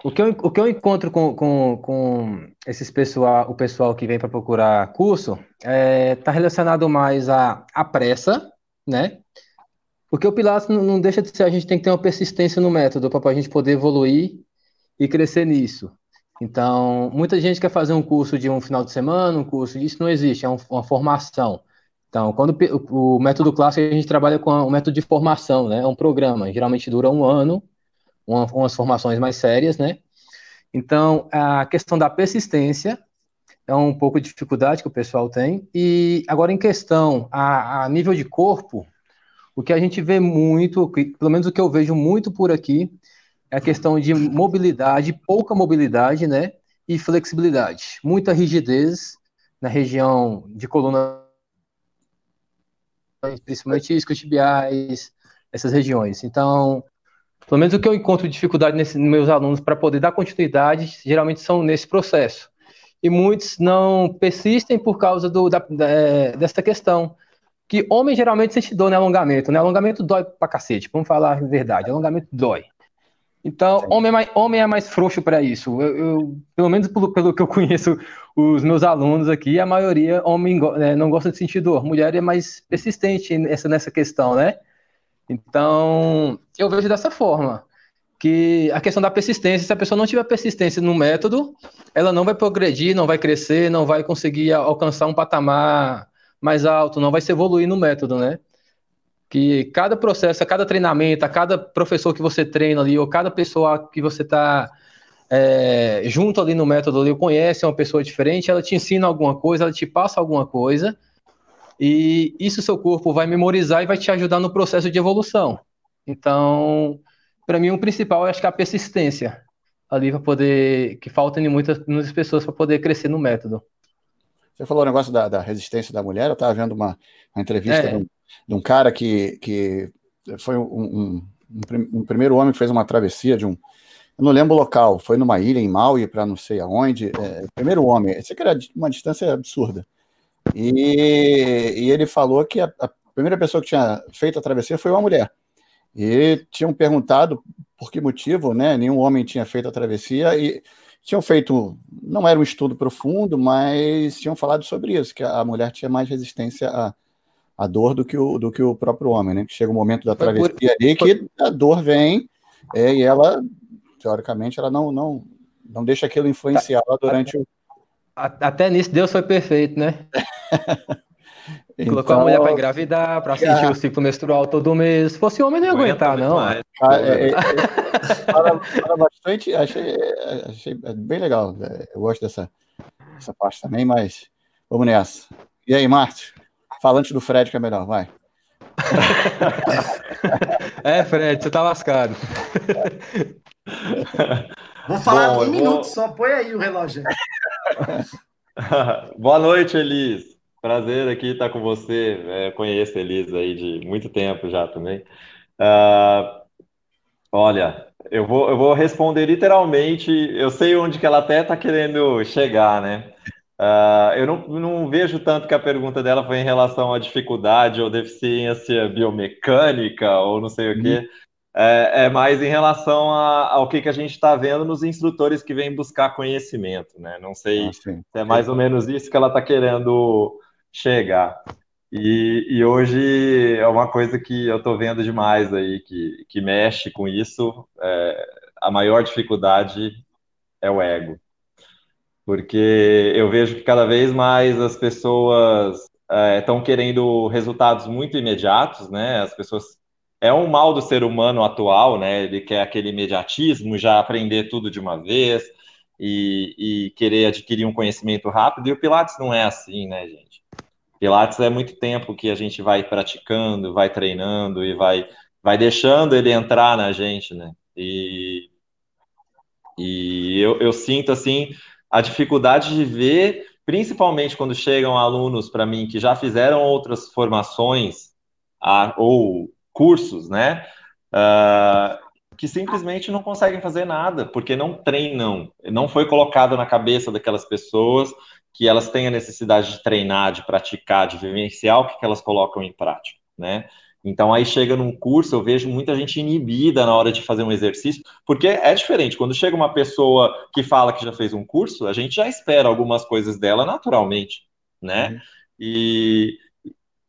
o que eu, o que eu encontro com, com, com esses pessoal, o pessoal que vem para procurar curso está é, tá relacionado mais à, à pressa, né? Porque o Pilates não, não, deixa de ser, a gente tem que ter uma persistência no método para a gente poder evoluir e crescer nisso. Então, muita gente quer fazer um curso de um final de semana, um curso, isso não existe, é um, uma formação. Então, quando o, o, método clássico, a gente trabalha com o método de formação, né? É um programa, geralmente dura um ano, uma, umas formações mais sérias, né? Então, a questão da persistência é um pouco de dificuldade que o pessoal tem. E agora, em questão a, a nível de corpo, o que a gente vê muito, pelo menos o que eu vejo muito por aqui, é a questão de mobilidade, pouca mobilidade, né? E flexibilidade. Muita rigidez na região de coluna, principalmente isquiotibiais, essas regiões. Então, pelo menos o que eu encontro dificuldade nesses meus alunos para poder dar continuidade, geralmente são nesse processo. E muitos não persistem por causa do, da, da, é, dessa questão. Que homem geralmente sente dor no alongamento, né? Alongamento dói pra cacete, vamos falar a verdade. Alongamento dói. Então, homem é, mais, homem é mais frouxo para isso. Eu, eu, pelo menos pelo, pelo, que eu conheço os meus alunos aqui, a maioria homem né, não gosta de sentir dor. Mulher é mais persistente nessa, nessa questão, né? Então, eu vejo dessa forma, que a questão da persistência, se a pessoa não tiver persistência no método, ela não vai progredir, não vai crescer, não vai conseguir alcançar um patamar mais alto, não vai se evoluir no método, né? Que cada processo, cada treinamento, a cada professor que você treina ali, ou cada pessoa que você está é, junto ali no método ali, conhece uma pessoa diferente, ela te ensina alguma coisa, ela te passa alguma coisa, e isso seu corpo vai memorizar e vai te ajudar no processo de evolução. Então, para mim, o principal é acho que é a persistência ali para poder que falta em muitas, muitas pessoas para poder crescer no método. Você falou o negócio da, da resistência da mulher. Eu estava vendo uma, uma entrevista é. de, um, de, um, cara que, que foi um, um, um, primeiro homem que fez uma travessia de um. Eu não lembro o local, foi numa ilha em Maui, para não sei aonde. É, primeiro homem, esse que era uma distância absurda. E, e ele falou que a, a, primeira pessoa que tinha feito a travessia foi uma mulher. E tinham perguntado por que motivo, né? Nenhum homem tinha feito a travessia e tinham feito, não era um estudo profundo, mas tinham falado sobre isso, que a mulher tinha mais resistência à, à dor do que, o, do que o próprio homem, né? Chega o momento da travessia ali que a dor vem é, e ela, teoricamente, ela não, não, não deixa aquilo influenciá-la tá. durante o, até nisso Deus foi perfeito, né? então, Colocou a mulher para engravidar, para sentir o ciclo menstrual todo mês. Se fosse homem, não ia aguentar, não. Ah, é, é, é, fala, fala, bastante, achei, achei bem legal. É, eu gosto dessa, dessa parte também, mas vamos nessa. E aí, Márcio? Falante do Fred, que é melhor, vai. é, Fred, você tá lascado. Vou falar Bom, um minuto vou... só, põe aí o relógio. Boa noite, Elis. Prazer aqui estar com você. É, conheço a Elis aí de muito tempo já também. Uh, olha, eu vou, eu vou responder literalmente. Eu sei onde que ela até está querendo chegar, né? Uh, eu não, não vejo tanto que a pergunta dela foi em relação à dificuldade ou deficiência biomecânica ou não sei o quê. É, é mais em relação a, ao que, que a gente está vendo nos instrutores que vêm buscar conhecimento, né? Não sei ah, se é mais ou menos isso que ela está querendo chegar. E, e, hoje é uma coisa que eu estou vendo demais aí, que, que mexe com isso. É, a maior dificuldade é o ego. Porque eu vejo que cada vez mais as pessoas estão é, querendo resultados muito imediatos, né? As pessoas é um mal do ser humano atual, né? Ele quer aquele imediatismo, já aprender tudo de uma vez e, e, querer adquirir um conhecimento rápido. E o Pilates não é assim, né, gente? Pilates é muito tempo que a gente vai praticando, vai treinando e vai, vai deixando ele entrar na gente, né? E, e eu, eu sinto, assim, a dificuldade de ver, principalmente quando chegam alunos para mim que já fizeram outras formações a, ou cursos, né? Uh, que simplesmente não conseguem fazer nada, porque não treinam, não foi colocado na cabeça daquelas pessoas que elas têm a necessidade de treinar, de praticar, de vivenciar o que, que elas colocam em prática, né? Então aí chega num curso, eu vejo muita gente inibida na hora de fazer um exercício, porque é diferente. Quando chega uma pessoa que fala que já fez um curso, a gente já espera algumas coisas dela naturalmente, né? Uhum. E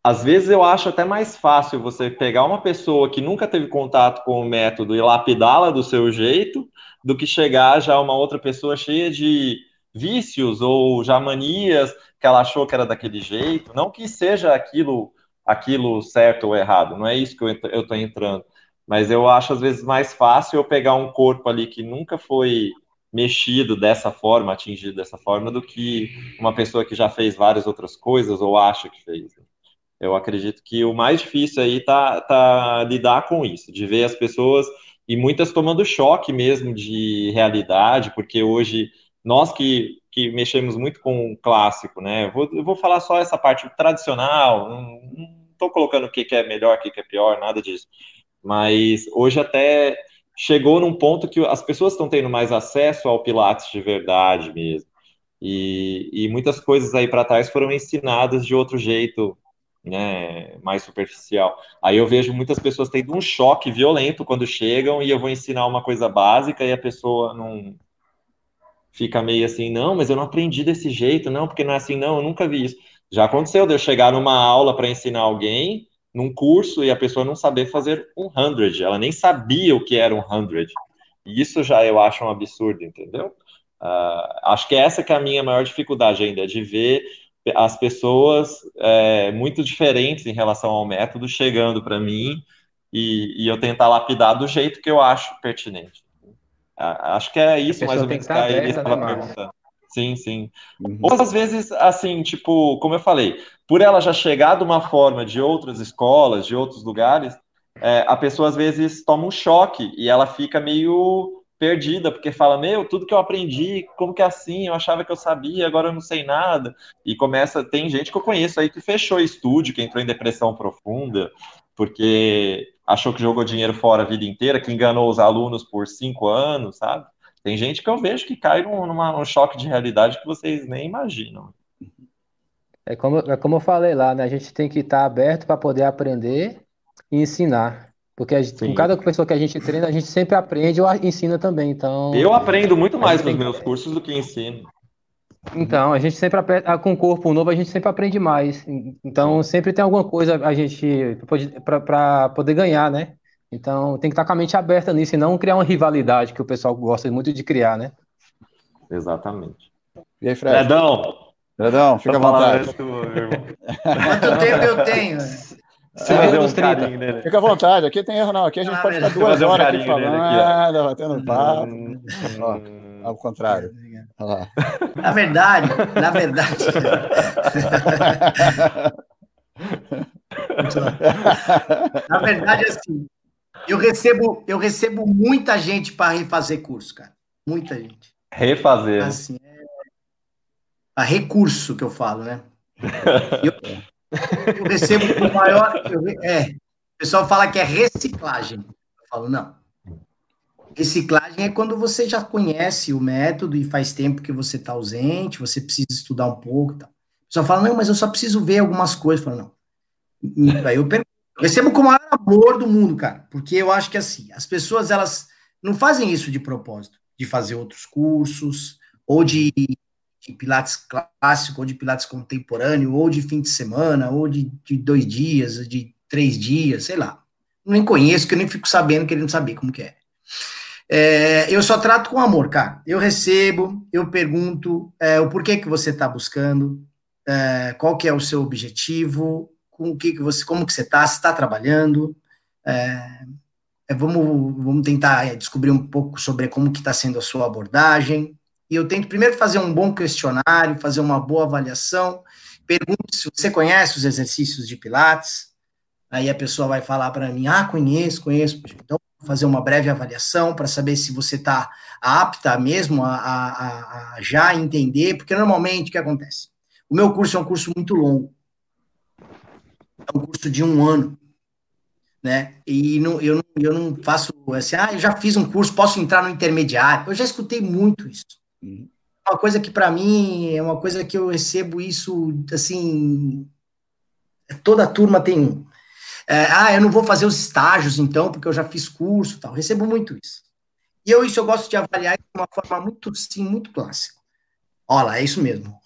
às vezes eu acho até mais fácil você pegar uma pessoa que nunca teve contato com o método e lapidá-la do seu jeito, do que chegar já uma outra pessoa cheia de vícios ou já manias que ela achou que era daquele jeito. Não que seja aquilo, aquilo certo ou errado, não é isso que eu estou entrando. Mas eu acho às vezes mais fácil eu pegar um corpo ali que nunca foi mexido dessa forma, atingido dessa forma, do que uma pessoa que já fez várias outras coisas ou acha que fez. Eu acredito que o mais difícil aí tá, tá lidar com isso, de ver as pessoas e muitas tomando choque mesmo de realidade, porque hoje nós que, que mexemos muito com o clássico, né? Eu vou, eu vou falar só essa parte tradicional, não estou colocando o que, que é melhor, o que, que é pior, nada disso. Mas hoje até chegou num ponto que as pessoas estão tendo mais acesso ao Pilates de verdade mesmo. E, e muitas coisas aí para trás foram ensinadas de outro jeito, né, mais superficial. Aí eu vejo muitas pessoas tendo um choque violento quando chegam e eu vou ensinar uma coisa básica e a pessoa não fica meio assim, não, mas eu não aprendi desse jeito, não, porque não é assim, não, eu nunca vi isso. Já aconteceu de eu chegar numa aula para ensinar alguém, num curso, e a pessoa não saber fazer um hundred, ela nem sabia o que era um hundred. Isso já eu acho um absurdo, entendeu? Uh, acho que essa que é a minha maior dificuldade ainda, de ver as pessoas é, muito diferentes em relação ao método chegando para mim e, e, eu tentar lapidar do jeito que eu acho pertinente. Acho que é isso mais ou menos que a Elis estava né, perguntando. Sim, sim. Uhum. Ou às vezes, assim, tipo, como eu falei, por ela já chegar de uma forma de outras escolas, de outros lugares, é, a pessoa às vezes toma um choque e ela fica meio perdida, porque fala, meu, tudo que eu aprendi, como que é assim? Eu achava que eu sabia, agora eu não sei nada. E começa, tem gente que eu conheço aí que fechou estúdio, que entrou em depressão profunda, porque achou que jogou dinheiro fora a vida inteira, que enganou os alunos por cinco anos, sabe? Tem gente que eu vejo que cai num, num choque de realidade que vocês nem imaginam. É como, é como eu falei lá, né? A gente tem que estar aberto para poder aprender e ensinar. Porque gente, com cada pessoa que a gente treina, a gente sempre aprende ou ensina também. Então, eu aprendo muito mais nos meus cursos do que ensino. Então, a gente sempre aprende, ah, com o corpo novo, a gente sempre aprende mais. Então, sempre tem alguma coisa a gente para poder ganhar, né? Então, tem que estar com a mente aberta nisso e não criar uma rivalidade que o pessoal gosta muito de criar, né? Exatamente. E aí, Fred? Fredão! Fredão, fica à vontade. Quanto tempo eu tenho? Se fazer um carinho nele. Fica à vontade, aqui tem erro não, aqui a gente ah, pode ficar duas horas aqui falando, batendo papo. Hum, Ó, ao contrário. Na verdade, na verdade. na verdade, assim, eu recebo, eu recebo muita gente para refazer curso, cara. Muita gente. Refazer. Assim, é... A recurso que eu falo, né? Eu, eu recebo o maior. É, o pessoal fala que é reciclagem. Eu falo, não. Reciclagem é quando você já conhece o método e faz tempo que você está ausente, você precisa estudar um pouco e tal. O pessoal fala, não, mas eu só preciso ver algumas coisas. Eu falo, não. Aí eu eu recebo com o maior amor do mundo, cara, porque eu acho que assim, as pessoas, elas não fazem isso de propósito, de fazer outros cursos, ou de Pilates clássico, ou de Pilates contemporâneo, ou de fim de semana, ou de, de dois dias, de três dias, sei lá. Nem conheço, que eu nem fico sabendo, querendo saber como que é. é eu só trato com amor, cara. Eu recebo, eu pergunto é, o porquê que você está buscando, é, qual que é o seu objetivo, com o que, que você, como que você está, se está trabalhando. É, é, vamos, vamos tentar é, descobrir um pouco sobre como que está sendo a sua abordagem, E eu tento primeiro fazer um bom questionário, fazer uma boa avaliação. Pergunto se você conhece os exercícios de Pilates. Aí a pessoa vai falar para mim: ah, conheço, conheço. Então, vou fazer uma breve avaliação para saber se você está apta mesmo a, a, a já entender, porque normalmente o que acontece? O meu curso é um curso muito longo. É um curso de um ano né? E não, eu, não, eu não faço assim, ah, eu já fiz um curso, posso entrar no intermediário. Eu já escutei muito isso. Uhum. Uma coisa que para mim é uma coisa que eu recebo isso assim, toda a turma tem um. É, ah, eu não vou fazer os estágios então, porque eu já fiz curso, tal. recebo muito isso. E eu isso eu gosto de avaliar de uma forma muito sim, muito clássica. Olha, é isso mesmo.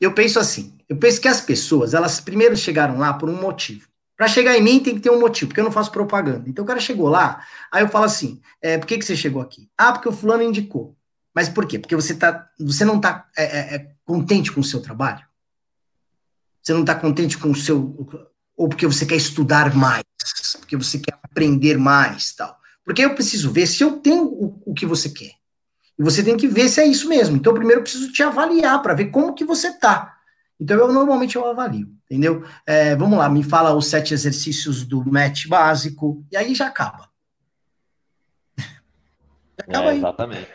Eu penso assim, eu penso que as pessoas, elas primeiro chegaram lá por um motivo. Para chegar em mim tem que ter um motivo, porque eu não faço propaganda. Então o cara chegou lá, aí eu falo assim: é, por que, que você chegou aqui? Ah, porque o fulano indicou. Mas por quê? Porque você, tá, você não está é, é, é, contente com o seu trabalho? Você não está contente com o seu. Ou porque você quer estudar mais, porque você quer aprender mais tal. Porque eu preciso ver se eu tenho o, o que você quer. E você tem que ver se é isso mesmo. Então, primeiro eu preciso te avaliar para ver como que você está. Então, eu normalmente eu avalio, entendeu? É, vamos lá, me fala os sete exercícios do match básico, e aí já acaba. Acaba é, aí. Exatamente.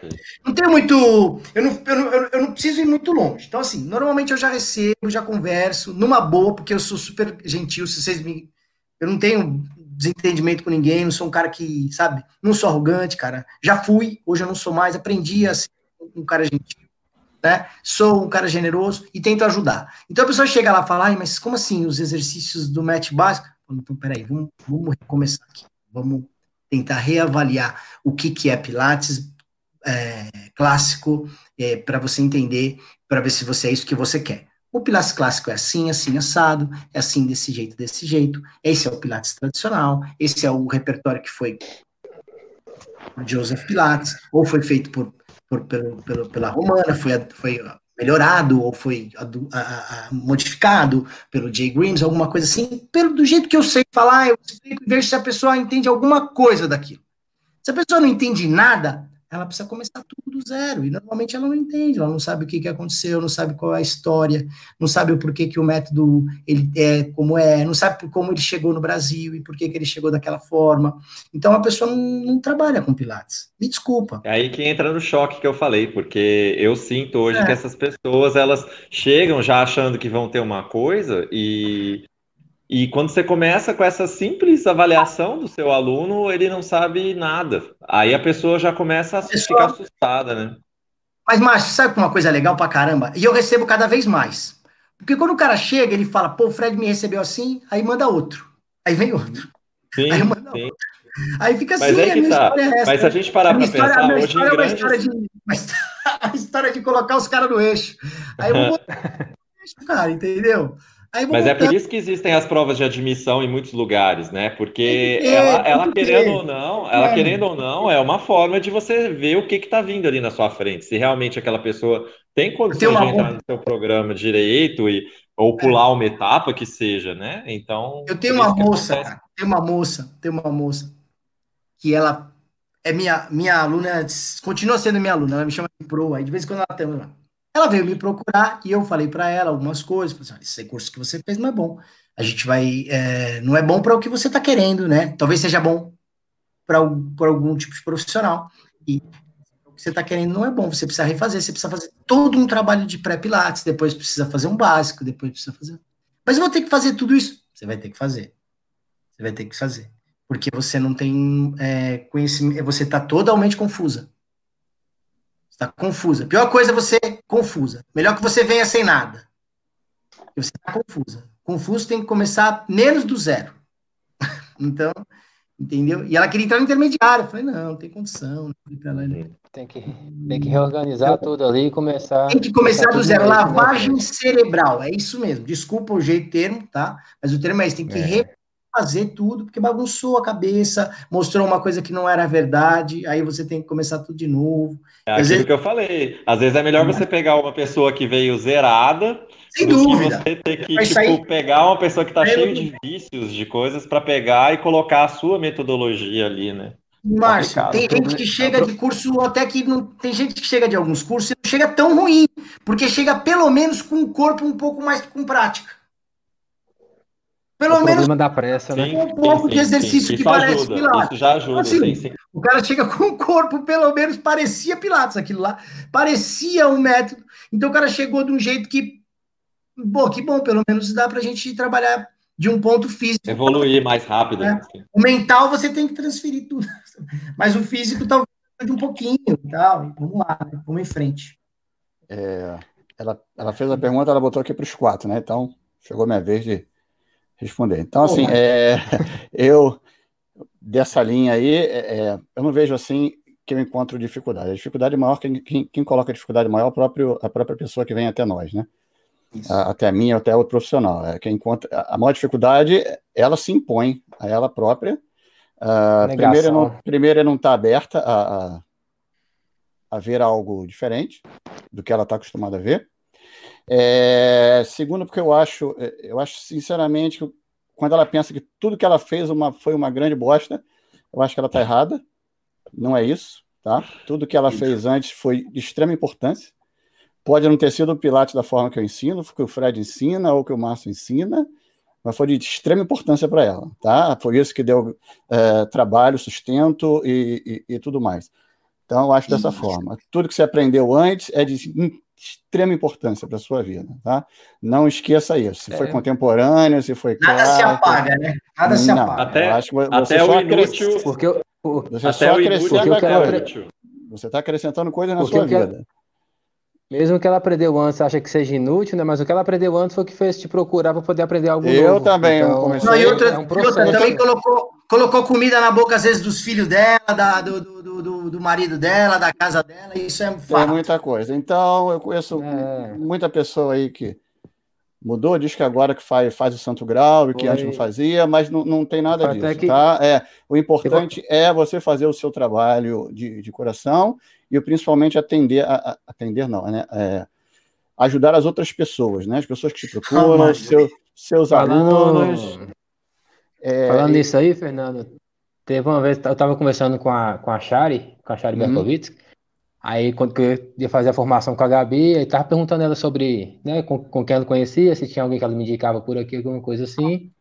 Não tem muito. Eu não, eu, não, eu não preciso ir muito longe. Então, assim, normalmente eu já recebo, já converso, numa boa, porque eu sou super gentil, se vocês me. Eu não tenho desentendimento com ninguém, não sou um cara que, sabe, não sou arrogante, cara. Já fui, hoje eu não sou mais, aprendi a ser um cara gentil né? Sou um cara generoso e tento ajudar. Então a pessoa chega lá e fala, mas como assim os exercícios do match básico? Então, peraí, vamos, vamos recomeçar aqui. Vamos tentar reavaliar o que, que é Pilates é, clássico é, para você entender, para ver se você é isso que você quer. O Pilates clássico é assim, assim, assado, é assim, desse jeito, desse jeito. Esse é o Pilates tradicional, esse é o repertório que foi Joseph Pilates, ou foi feito por por, pelo, pelo, pela romana, foi, foi melhorado ou foi a, a, a, modificado pelo Jay Grimes, alguma coisa assim, pelo, do jeito que eu sei falar, eu explico e vejo se a pessoa entende alguma coisa daquilo. Se a pessoa não entende nada, ela precisa começar tudo do zero. E normalmente ela não entende, ela não sabe o que, que aconteceu, não sabe qual é a história, não sabe o porquê que o método ele é como é, não sabe como ele chegou no Brasil e por que, que ele chegou daquela forma. Então a pessoa não, não trabalha com Pilates. Me desculpa. É aí que entra no choque que eu falei, porque eu sinto hoje é. que essas pessoas elas chegam já achando que vão ter uma coisa e e quando você começa com essa simples avaliação do seu aluno, ele não sabe nada. Aí a pessoa já começa a, a pessoa... ficar assustada, né? Mas, Márcio, sabe uma coisa legal pra caramba? E eu recebo cada vez mais. Porque quando o cara chega, ele fala, pô, o Fred me recebeu assim, aí manda outro. Aí vem outro. Sim, aí manda sim. outro. Aí fica assim, Mas é que tá. É Mas se a gente parar para pensar, hoje história é uma história de, a história de colocar os caras no eixo. Aí eu vou botar no eixo, cara, entendeu? Mas é por isso que existem as provas de admissão em muitos lugares, né? Porque é, ela, ela querendo ou não, ela é. querendo ou não, é uma forma de você ver o que está vindo ali na sua frente. Se realmente aquela pessoa tem condições de entrar no seu programa direito e ou pular é. uma etapa que seja, né? Então. Eu tenho uma moça, cara, tem uma moça, tem uma moça que ela é minha, minha aluna, continua sendo minha aluna, ela me chama de pro, aí de vez em quando ela tem lá. Ela veio me procurar e eu falei para ela algumas coisas. Falei assim, esse curso que você fez não é bom. A gente vai. É, não é bom para o que você está querendo, né? Talvez seja bom para algum tipo de profissional. E o que você está querendo não é bom. Você precisa refazer, você precisa fazer todo um trabalho de pré-pilates, depois precisa fazer um básico, depois precisa fazer. Mas eu vou ter que fazer tudo isso. Você vai ter que fazer. Você vai ter que fazer. Porque você não tem é, conhecimento, você está totalmente confusa. Está confusa. Pior coisa é você confusa. Melhor que você venha sem nada. Você está confusa. Confuso tem que começar menos do zero. então, entendeu? E ela queria entrar no intermediário. Eu falei, não, não tem condição. Tem que, tem que reorganizar então, tudo ali e começar. Tem que começar do zero. Lavagem cerebral. É isso mesmo. Desculpa o jeito termo, tá? Mas o termo é esse. Tem que é fazer tudo, porque bagunçou a cabeça, mostrou uma coisa que não era verdade, aí você tem que começar tudo de novo. É aquilo vezes... que eu falei. Às vezes é melhor você pegar uma pessoa que veio zerada, sem dúvida. você ter que tipo, sair... pegar uma pessoa que está cheia de vícios, de coisas, para pegar e colocar a sua metodologia ali, né? Márcio, tem gente que chega de curso, até que não. Tem gente que chega de alguns cursos e não chega tão ruim, porque chega pelo menos com o corpo um pouco mais com prática. Pelo o menos. da pressa, né? Um pouco sim, de exercício sim, que parece ajuda, Pilates. Isso já ajuda, assim, sim, O cara chega com o corpo, pelo menos parecia Pilates aquilo lá. Parecia um método. Então o cara chegou de um jeito que. Pô, que bom, pelo menos dá pra gente trabalhar de um ponto físico. Evoluir mais rápido. Né? O mental você tem que transferir tudo. Mas o físico talvez de um pouquinho e tal. Vamos lá, né? vamos em frente. É, ela, ela fez a pergunta, ela botou aqui para os quatro, né? Então, chegou a minha vez de responder. Então, assim, é, eu, dessa linha aí, é, é, eu não vejo assim que eu encontro dificuldade. A dificuldade maior, quem, quem, quem coloca a dificuldade maior é a própria, a própria pessoa que vem até nós, né? até a minha, até outro profissional. É que encontra, a maior dificuldade, ela se impõe a ela própria. Uh, primeiro, não, primeiro, não está aberta a, a, a, ver algo diferente do que ela está acostumada a ver. É, segundo, porque eu acho, eu acho sinceramente que quando ela pensa que tudo que ela fez uma, foi uma grande bosta, eu acho que ela está errada. Não é isso, tá? Tudo que ela fez antes foi de extrema importância. Pode não ter sido o Pilates da forma que eu ensino, que o Fred ensina ou que o Márcio ensina, mas foi de extrema importância para ela, tá? Foi isso que deu é, trabalho, sustento e, e, e, tudo mais. Então, eu acho dessa forma. Tudo que você aprendeu antes é de extrema importância para a sua vida, tá? Não esqueça isso. Se é. foi contemporâneo, se foi Nada se apaga, né? Nada se apaga. Até, acho que você até só o inútil... Porque eu, você até só o inútil, coisa. Você está acrescentando coisas na porque sua vida. Mesmo que ela aprendeu antes, acha que seja inútil, né? Mas o que ela aprendeu antes foi o que fez te procurar para poder aprender algo eu novo. Eu também, então, comecei. Não, e outra, é um processo. outra também colocou, colocou comida na boca, às vezes, dos filhos dela, da, do, do, do, do, marido dela, da casa dela, isso é fato. É muita coisa. Então, eu conheço é. muita pessoa aí que mudou, diz que agora que faz, faz o Santo Grau e que antes não fazia, mas não, não tem nada Até disso, que... tá? É, o importante é você fazer o seu trabalho de, de coração e principalmente atender, a, atender não, né? É, ajudar as outras pessoas, né? As pessoas que te procuram, ah, seu, seus alunos. É, Falando nisso aí, Fernando, teve uma vez, eu estava conversando com a, com a Shari, com a Shari uhum. Berkowitz, aí quando eu ia fazer a formação com a Gabi, eu estava perguntando ela sobre, né, com, com quem ela conhecia, se tinha alguém que ela me indicava por aqui, alguma coisa assim.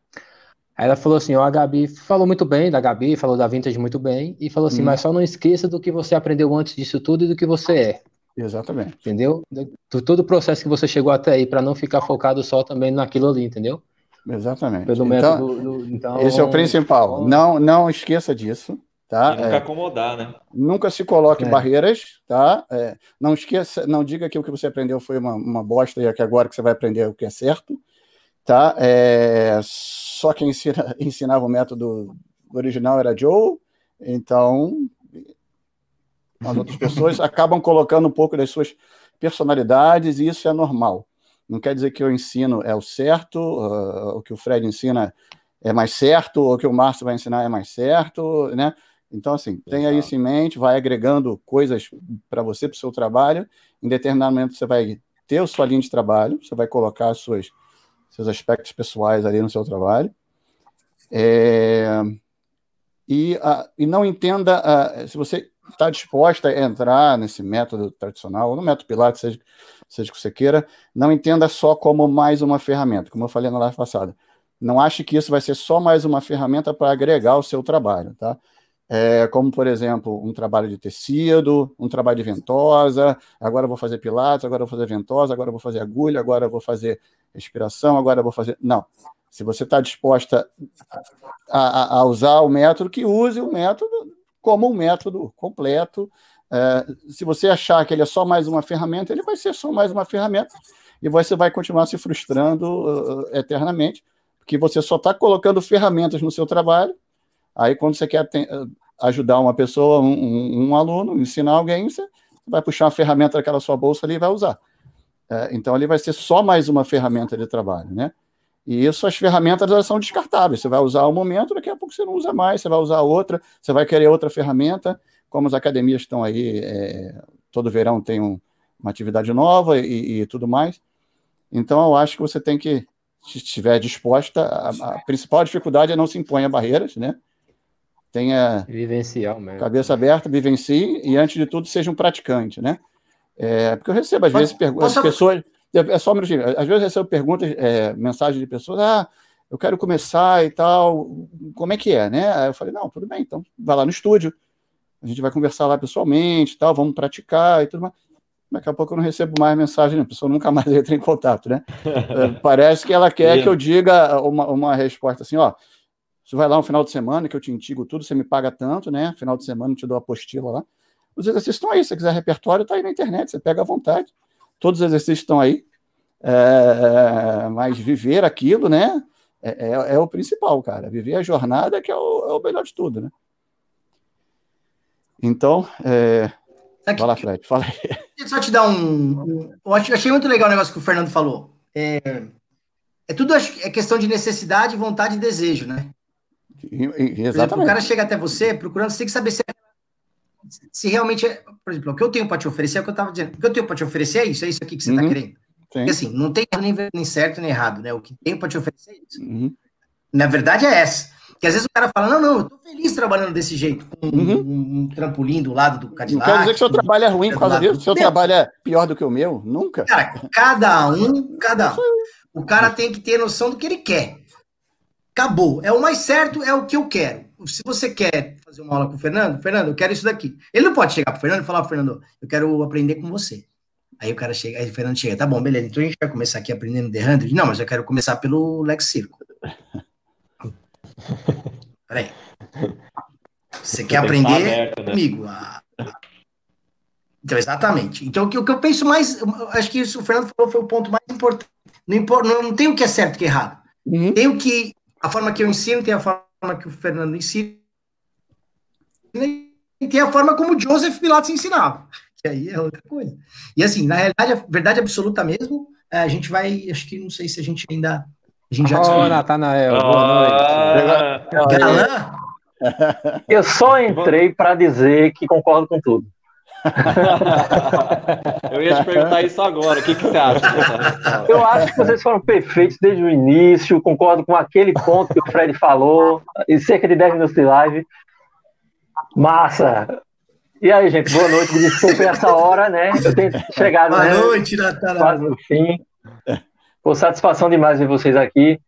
Aí ela falou assim, ó, a Gabi falou muito bem da Gabi, falou da Vintage muito bem, e falou assim, hum. mas só não esqueça do que você aprendeu antes disso tudo e do que você é. Exatamente. Entendeu? Do, todo o processo que você chegou até aí, para não ficar focado só também naquilo ali, entendeu? Exatamente. Pelo então, método, do, então, esse é o principal. Não, não esqueça disso. Tá? E nunca é, acomodar, né? Nunca se coloque é. barreiras, tá? É, não esqueça, não diga que o que você aprendeu foi uma, uma bosta e que agora que você vai aprender o que é certo, tá? É, só quem ensina, ensinava o método original era Joe, então as outras pessoas acabam colocando um pouco das suas personalidades e isso é normal. Não quer dizer que eu ensino é o certo, uh, o que o Fred ensina é mais certo, ou o que o Márcio vai ensinar é mais certo, né? Então, assim, tenha isso em mente, vai agregando coisas para você, para o seu trabalho. Em determinado momento, você vai ter a sua linha de trabalho, você vai colocar as suas seus aspectos pessoais ali no seu trabalho. É, e, a, e não entenda, a, se você está disposta a entrar nesse método tradicional, ou no método Pilates, seja, seja que você queira, não entenda só como mais uma ferramenta, como eu falei na live passada. Não ache que isso vai ser só mais uma ferramenta para agregar o seu trabalho, tá? É, como, por exemplo, um trabalho de tecido, um trabalho de ventosa, agora vou fazer pilates, agora vou fazer ventosa, agora vou fazer agulha, agora vou fazer respiração, agora vou fazer. Não. Se você está disposta a, a, usar o método, que use o método como um método completo. É, se você achar que ele é só mais uma ferramenta, ele vai ser só mais uma ferramenta e você vai continuar se frustrando uh, eternamente, porque você só está colocando ferramentas no seu trabalho Aí, quando você quer ajudar uma pessoa, um, um, um, aluno, ensinar alguém, você vai puxar uma ferramenta daquela sua bolsa ali e vai usar. É, então, ali vai ser só mais uma ferramenta de trabalho, né? E isso, as ferramentas elas são descartáveis. Você vai usar um momento, daqui a pouco você não usa mais, você vai usar outra, você vai querer outra ferramenta, como as academias estão aí, é, todo verão tem um, uma atividade nova e, e, tudo mais. Então, eu acho que você tem que, se estiver disposta, a, a principal dificuldade é não se impor a barreiras, né? tenha Vivencial mesmo. cabeça aberta, vivencie e, antes de tudo, seja um praticante, né? É, porque eu recebo, às vezes, perguntas, posso- pessoas. É só um minutinho. Às vezes eu recebo perguntas, é, mensagens de pessoas, ah, eu quero começar e tal, como é que é, né? Aí eu falei, não, tudo bem, então vai lá no estúdio, a gente vai conversar lá pessoalmente e tal, vamos praticar e tudo mais. Daqui a pouco eu não recebo mais mensagem, né? a pessoa nunca mais entra em contato, né? É, Parece que ela quer que eu diga uma, uma resposta assim, ó, você vai lá um final de semana que eu te indigo tudo, você me paga tanto, né? Final de semana eu te dou a apostila lá. Os exercícios estão aí, se você quiser repertório, está aí na internet, você pega à vontade. Todos os exercícios estão aí. É, mas viver aquilo, né? É, é- é o principal, cara. Viver a jornada que é o, é o melhor de tudo, né? Então, é... Sabe vai lá, Fred, fala aí. Só te dar um. eu ach- achei muito legal o negócio que o Fernando falou. É, é tudo é questão de necessidade, vontade e desejo, né? E- e- Por exemplo, o Exatamente. cara chega até você procurando, você tem que saber se, se realmente é. Por exemplo, o que eu tenho para te oferecer é o que eu estava dizendo. O que eu tenho para te oferecer é isso, é isso aqui que você está Uhum. querendo. Sim. Porque assim, não tem nem, nem certo nem errado, né? O que tenho para te oferecer é isso. Uhum. Na verdade é essa. Porque às vezes o cara fala, não, não, eu tô feliz trabalhando desse jeito, com um, Uhum. um- trampolim do lado do Não Cadillac. quero dizer que seu trabalho é ruim por causa disso. Seu trabalho é pior do que o meu? Nunca. Cara, cada um, cada um. O cara tem que ter noção do que ele quer. Acabou. É o mais certo, é o que eu quero. Se você quer fazer uma aula com o Fernando, Fernando, eu quero isso daqui. Ele não pode chegar pro Fernando e falar, Fernando, eu quero aprender com você. Aí o cara chega, aí o Fernando chega, tá bom, beleza, então a gente vai começar aqui aprendendo The 100? Não, mas eu quero começar pelo Lex Circo. Peraí. Você quer aprender aberto, né? comigo? a- Então, exatamente. Então, o que, o que eu penso mais, eu acho que isso o Fernando falou foi o ponto mais importante. Não, importa, não, não tem o que é certo e o que é errado. Uhum. Tem o que, a forma que eu ensino, tem a forma que o Fernando ensina, e tem a forma como o Joseph Pilates ensinava, que aí é outra coisa. E assim, na realidade, a verdade absoluta mesmo, é, a gente vai, acho que não sei se a gente ainda, a gente já descobriu. Natanael, boa noite. Galã, Eu só entrei para dizer que concordo com tudo. Eu ia te perguntar isso agora. O que, que você acha? Eu acho que vocês foram perfeitos desde o início, concordo com aquele ponto que o Fred falou, em cerca de 10 minutos de live. Massa! E aí, gente, boa noite. Me desculpe essa hora, né? Eu tenho chegado boa né, noite, Natália. quase no fim. Foi satisfação demais ver vocês aqui.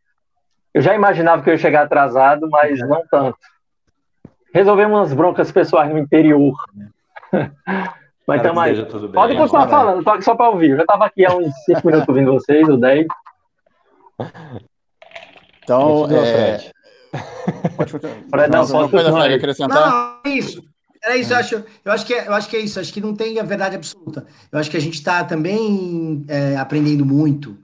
Eu já imaginava que eu ia chegar atrasado, mas não tanto. Resolvemos umas broncas pessoais no interior. Mas que aí. esteja tudo bem. Pode continuar falando, eu tô aqui só para ouvir. Eu já estava aqui há uns 5 minutos ouvindo vocês, ou 10. Então, é... Fred. pode continuar. Fred, não, pode continuar acrescentar? Não, é isso. Era isso, eu acho, eu acho que é, eu acho que é isso, acho que não tem a verdade absoluta. Eu acho que a gente está também é, aprendendo muito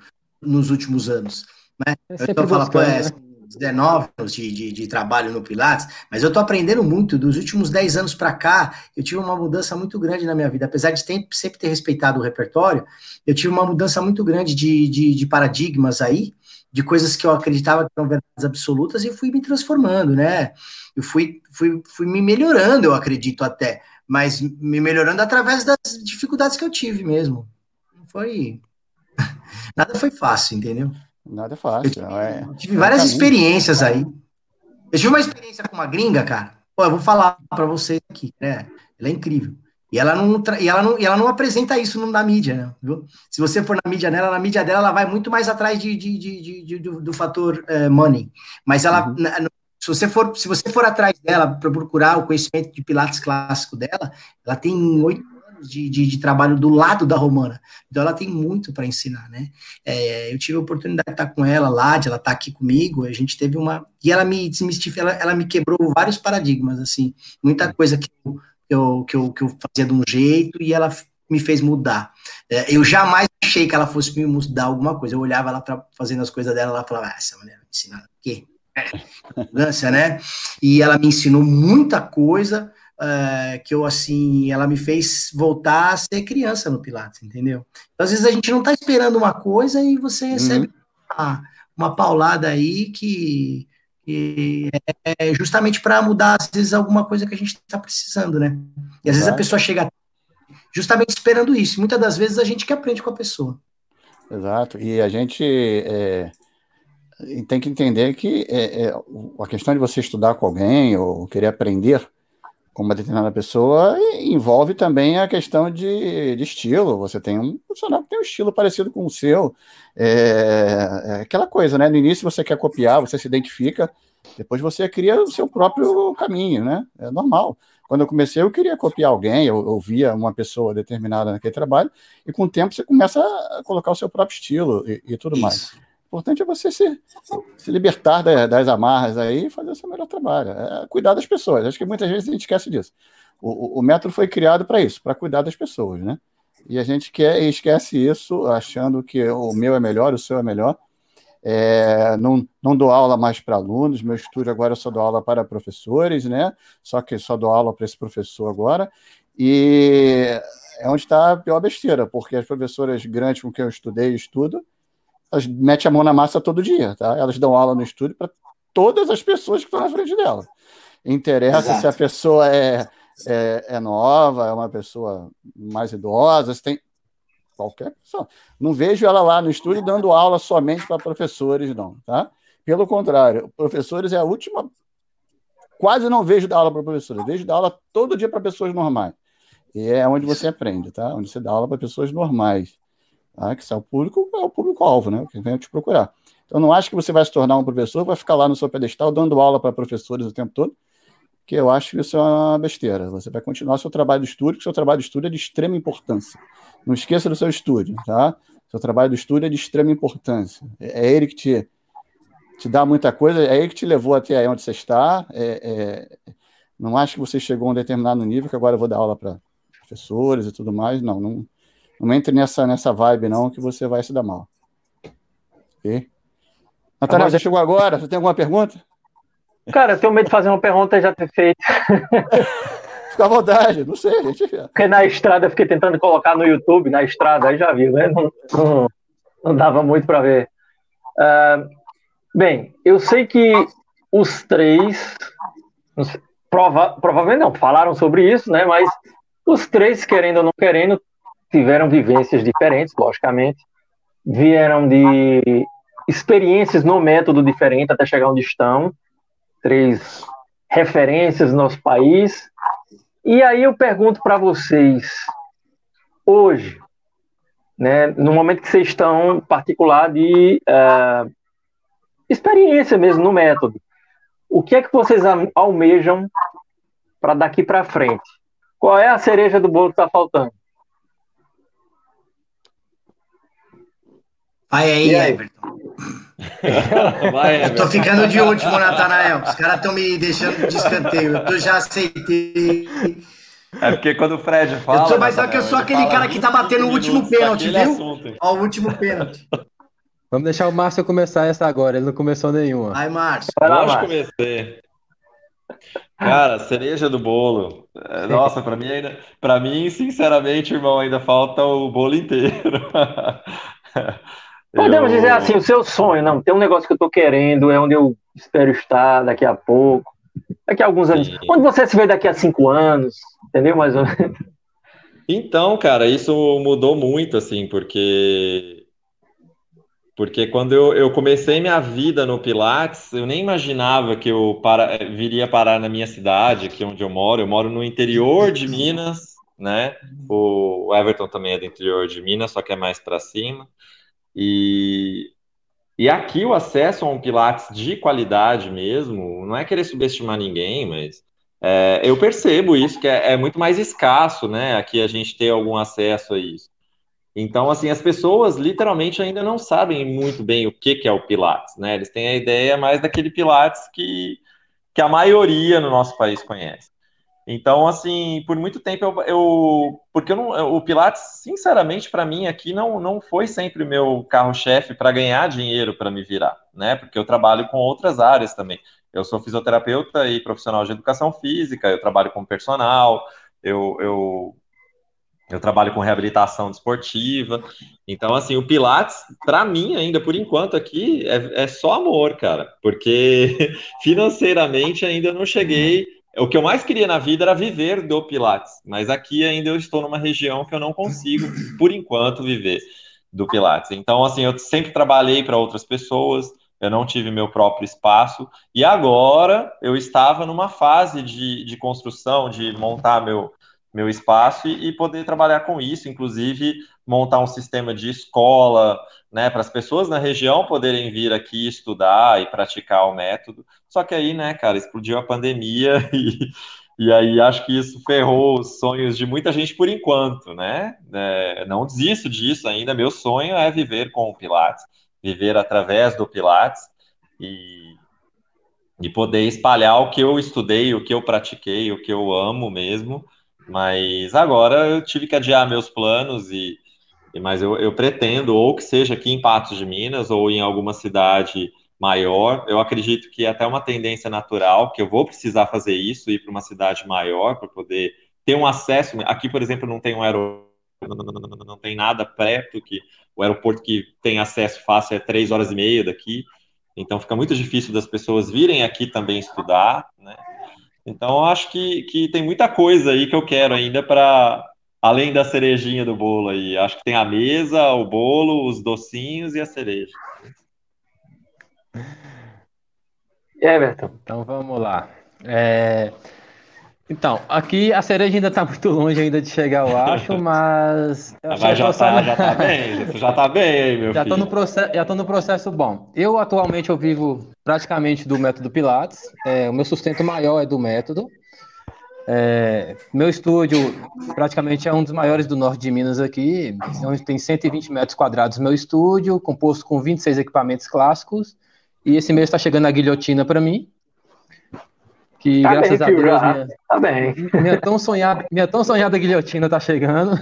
nos últimos anos. Né? É tô falando, pô, é, né? são 19 anos de, de, de trabalho no Pilates, mas eu tô aprendendo muito. Dos últimos 10 anos para cá, eu tive uma mudança muito grande na minha vida. Apesar de sempre, sempre ter respeitado o repertório, eu tive uma mudança muito grande de, de, de paradigmas aí, de coisas que eu acreditava que eram verdades absolutas e fui me transformando, né? Eu fui, fui, fui me melhorando, eu acredito até, mas me melhorando através das dificuldades que eu tive mesmo. Não foi. Nada foi fácil, entendeu? Nada é fácil. é... Eu tive várias É um caminho. experiências aí. Eu tive uma experiência com uma gringa, cara. Pô, eu vou falar pra vocês aqui, né? Ela é incrível. E ela não, e ela não, e ela não apresenta isso no- na mídia, né? Viu? Se você for na mídia dela, na mídia dela, ela vai muito mais atrás de, de- de- de- do, do fator eh, money. Mas ela, Uhum. na- se você for, se você for atrás dela para procurar o conhecimento de Pilates clássico dela, ela tem oito anos de, de, de trabalho do lado da Romana. Então ela tem muito para ensinar, né? É, eu tive a oportunidade de estar com ela lá, de ela estar aqui comigo, a gente teve uma. E ela me desmistificou, ela, ela me quebrou vários paradigmas, assim, muita coisa que eu, que eu, que eu, que eu fazia de um jeito e ela me fez mudar. É, eu jamais achei que ela fosse me mudar alguma coisa. Eu olhava ela fazendo as coisas dela, ela falava, ah, essa mulher me ensinar o quê? É, né? E ela me ensinou muita coisa é, que eu, assim, ela me fez voltar a ser criança no Pilates, entendeu? Então, às vezes a gente não está esperando uma coisa e você recebe uma, uma paulada aí que, que é justamente para mudar, às vezes, alguma coisa que a gente está precisando, né? E às vezes a pessoa chega justamente esperando isso. Muitas das vezes a gente que aprende com a pessoa. Exato. E a gente. é, tem que entender que é, é, a questão de você estudar com alguém ou querer aprender com uma determinada pessoa envolve também a questão de, de estilo. Você tem um profissional que tem um estilo parecido com o seu. É, é, aquela coisa, né? No início você quer copiar, você se identifica, depois você cria o seu próprio caminho, né? É normal. Quando eu comecei, eu queria copiar alguém, eu ouvia uma pessoa determinada naquele trabalho, e com o tempo você começa a colocar o seu próprio estilo e, e tudo Isso. mais. Importante é você se, se libertar das, amarras aí e fazer o seu melhor trabalho. É cuidar das pessoas. Acho que muitas vezes a gente esquece disso. O, o, o método foi criado para isso, para cuidar das pessoas, né? E a gente quer esquece isso, achando que o meu é melhor, o seu é melhor. É, não, não dou aula mais para alunos, meu estúdio agora só dou aula para professores, né? Só que só dou aula para esse professor agora. E é onde está a pior besteira, porque as professoras grandes com quem eu estudei e estudo, elas metem a mão na massa todo dia, tá? Elas dão aula no estúdio para todas as pessoas que estão na frente dela. Interessa Exato. se a pessoa é, é, é, nova, é uma pessoa mais idosa, se tem qualquer pessoa. Não vejo ela lá no estúdio dando aula somente para professores, não, tá? Pelo contrário, professores é a última. Quase não vejo dar aula para professores, vejo dar aula todo dia para pessoas normais. E é onde você aprende, tá? Onde você dá aula para pessoas normais. Tá? Que é o público, é o público-alvo, né? Que vem te procurar. Então, não acho que você vai se tornar um professor, vai ficar lá no seu pedestal dando aula para professores o tempo todo, que eu acho que isso é uma besteira. Você vai continuar seu trabalho de estúdio, que seu trabalho de estúdio é de extrema importância. Não esqueça do seu estúdio, tá? Seu trabalho de estúdio é de extrema importância. É, é ele que te, te dá muita coisa, é ele que te levou até onde você está. É, é... Não acho que você chegou a um determinado nível que agora eu vou dar aula para professores e tudo mais. Não, não, não entre nessa, nessa vibe, não, que você vai se dar mal. Ok? Natália, você chegou agora? Você tem alguma pergunta? Cara, eu tenho medo de fazer uma pergunta e já ter feito. Fica à vontade, não sei, gente. Porque na estrada eu fiquei tentando colocar no YouTube, na estrada, aí já viu, né? Não, não, não dava muito para ver. Uh, bem, eu sei que os três, prova, provavelmente não, falaram sobre isso, né? Mas os três, querendo ou não querendo, tiveram vivências diferentes, logicamente, vieram de experiências no método diferente até chegar onde estão, três referências no nosso país. E aí eu pergunto para vocês, hoje, né, no momento que vocês estão particular de uh, experiência mesmo no método, o que é que vocês almejam para daqui para frente? Qual é a cereja do bolo que está faltando? Vai aí, aí? Everton. Vai, Everton. Eu tô ficando de último, Natanael. Os caras estão me deixando de escanteio. Eu já aceitei. É porque quando o Fred fala. Eu sou, mas só que eu sou aquele cara que tá batendo o último pênalti, viu? Assunto. Ó, o último pênalti. Vamos deixar o Márcio começar essa agora, ele não começou nenhuma. Ai, Márcio. Eu comecei. Cara, cereja do bolo. É, nossa, para mim ainda, para mim, sinceramente, irmão, ainda falta o bolo inteiro. Podemos eu... dizer assim, o seu sonho, não, tem um negócio que eu tô querendo, é onde eu espero estar daqui a pouco, daqui a alguns anos. Sim. Onde você se vê daqui a cinco anos, entendeu? Mais ou menos. Então, cara, isso mudou muito, assim, porque porque quando eu, eu comecei minha vida no Pilates, eu nem imaginava que eu para, viria parar na minha cidade, aqui onde eu moro. Eu moro no interior de Minas, né? O Everton também é do interior de Minas, só que é mais para cima. E, e aqui o acesso a um Pilates de qualidade mesmo, não é querer subestimar ninguém, mas é, eu percebo isso, que é, é, muito mais escasso, né? Aqui a gente ter algum acesso a isso. Então, assim, as pessoas literalmente ainda não sabem muito bem o que, que é o Pilates, né? Eles têm a ideia mais daquele Pilates que, que a maioria no nosso país conhece. Então, assim, por muito tempo eu. eu porque eu não, o Pilates, sinceramente, para mim aqui não, não foi sempre meu carro-chefe para ganhar dinheiro para me virar, né? Porque eu trabalho com outras áreas também. Eu sou fisioterapeuta e profissional de educação física, eu trabalho com personal, eu, eu, eu trabalho com reabilitação desportiva. Então, assim, o Pilates, para mim, ainda por enquanto aqui, é, é só amor, cara, porque financeiramente ainda não cheguei o que eu mais queria na vida era viver do Pilates, mas aqui ainda eu estou numa região que eu não consigo, por enquanto, viver do Pilates. Então, assim, eu sempre trabalhei para outras pessoas, eu não tive meu próprio espaço, e agora eu estava numa fase de, de construção, de montar meu, meu espaço e, e poder trabalhar com isso, inclusive montar um sistema de escola, né, para as pessoas na região poderem vir aqui estudar e praticar o método. Só que aí, né, cara, explodiu a pandemia e, e aí acho que isso ferrou os sonhos de muita gente por enquanto, né? É, não desisto disso ainda. Meu sonho é viver com o Pilates, viver através do Pilates e, e poder espalhar o que eu estudei, o que eu pratiquei, o que eu amo mesmo. Mas agora eu tive que adiar meus planos e mas eu, eu pretendo, ou que seja aqui em Patos de Minas, ou em alguma cidade maior. Eu acredito que é até uma tendência natural, que eu vou precisar fazer isso, ir para uma cidade maior, para poder ter um acesso. Aqui, por exemplo, não tem um aeroporto, não tem nada perto, que o aeroporto que tem acesso fácil é três horas e meia daqui. Então fica muito difícil das pessoas virem aqui também estudar, né? Então acho que, que tem muita coisa aí que eu quero ainda para além da cerejinha do bolo aí. Acho que tem a mesa, o bolo, os docinhos e a cereja. E aí? Então vamos lá. É... Então, aqui a cereja ainda está muito longe ainda de chegar, eu acho, mas. Eu mas já, tá, já tá bem, você já tá bem aí, meu já filho. Tô no processo, já tô no processo bom. Eu atualmente eu vivo praticamente do método Pilates. É, o meu sustento maior é do método. É, meu estúdio praticamente é um dos maiores do norte de Minas aqui, onde tem 120 metros quadrados meu estúdio, composto com 26 equipamentos clássicos, e esse mês está chegando a guilhotina para mim, que tá graças bem, a Deus minha, tá bem. minha, tão sonhada, minha tão sonhada guilhotina está chegando.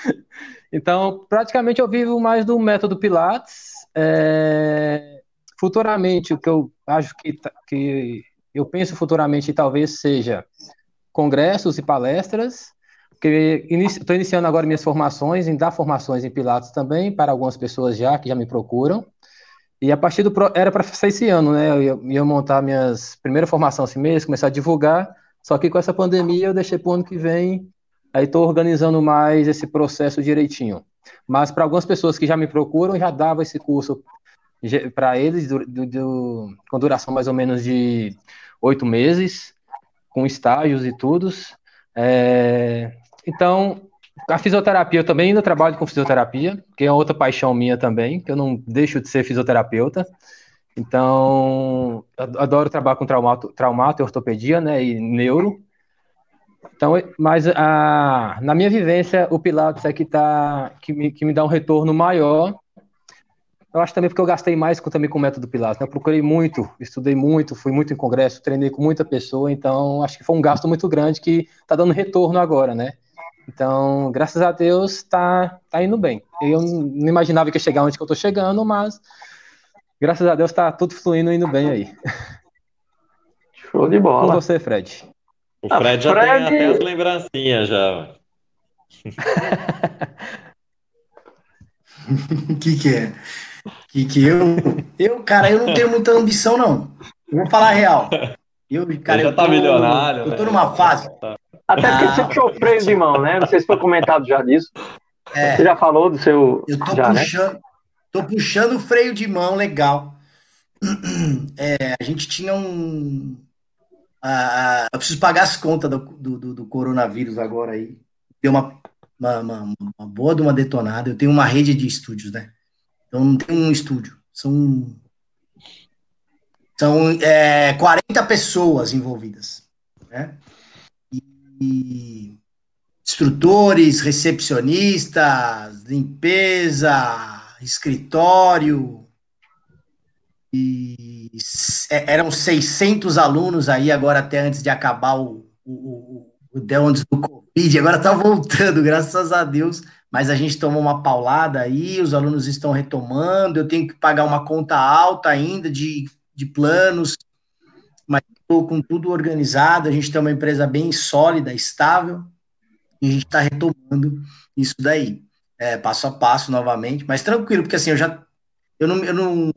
então, praticamente eu vivo mais do método Pilates. É, futuramente, o que eu acho que, tá, que eu penso futuramente talvez seja congressos e palestras, porque estou iniciando agora minhas formações, em dar formações em Pilates também, para algumas pessoas já, que já me procuram. E a partir do. Era para ser esse ano, né? Eu ia, ia montar minhas primeira formação esse mês, começar a divulgar. Só que com essa pandemia eu deixei para o ano que vem. Aí estou organizando mais esse processo direitinho. Mas para algumas pessoas que já me procuram, já dava esse curso para eles, do, do, do, com duração mais ou menos de oito meses com estágios e tudo. É, então, a fisioterapia, eu também ainda trabalho com fisioterapia, que é outra paixão minha também, que eu não deixo de ser fisioterapeuta. Então, adoro trabalhar com traumato, traumato ortopedia, né, e neuro. Então, mas a, na minha vivência, o Pilates é que, tá, que, me, que me dá um retorno maior eu acho também porque eu gastei mais com, também com o método Pilates. Né? Eu procurei muito, estudei muito, fui muito em congresso, treinei com muita pessoa, então acho que foi um gasto muito grande que está dando retorno agora, né? Então, graças a Deus, está tá indo bem. Eu não imaginava que ia chegar onde que eu estou chegando, mas graças a Deus está tudo fluindo indo bem aí. Show de bola. Com você, Fred. O Fred já Fred... tem até as lembrancinhas já. O que que é? Que, que eu, eu, cara, eu não tenho muita ambição, não. Eu vou falar a real. Eu, cara, já eu tá tô, milionário. Eu tô né? numa fase. Até porque ah, você puxou freio de mão, né? Não sei se foi comentado já disso. É, você já falou do seu. Eu tô já, né? puxando, né? tô puxando o freio de mão legal. É, a gente tinha um. Ah, eu preciso pagar as contas do, do, do coronavírus agora aí. Deu uma, uma, uma, uma boa de uma detonada. Eu tenho uma rede de estúdios, né? Então não tem um estúdio, são são é, 40 pessoas envolvidas, né? E instrutores, recepcionistas, limpeza, escritório, e é, eram 600 alunos aí agora até antes de acabar o, o, o, o do Covid, agora tá voltando, graças a Deus, mas a gente tomou uma paulada aí, os alunos estão retomando, eu tenho que pagar uma conta alta ainda de, de planos, mas estou com tudo organizado, a gente tem uma empresa bem sólida, estável, e a gente está retomando isso daí, é, passo a passo novamente, mas tranquilo, porque assim, eu já, eu não, eu não,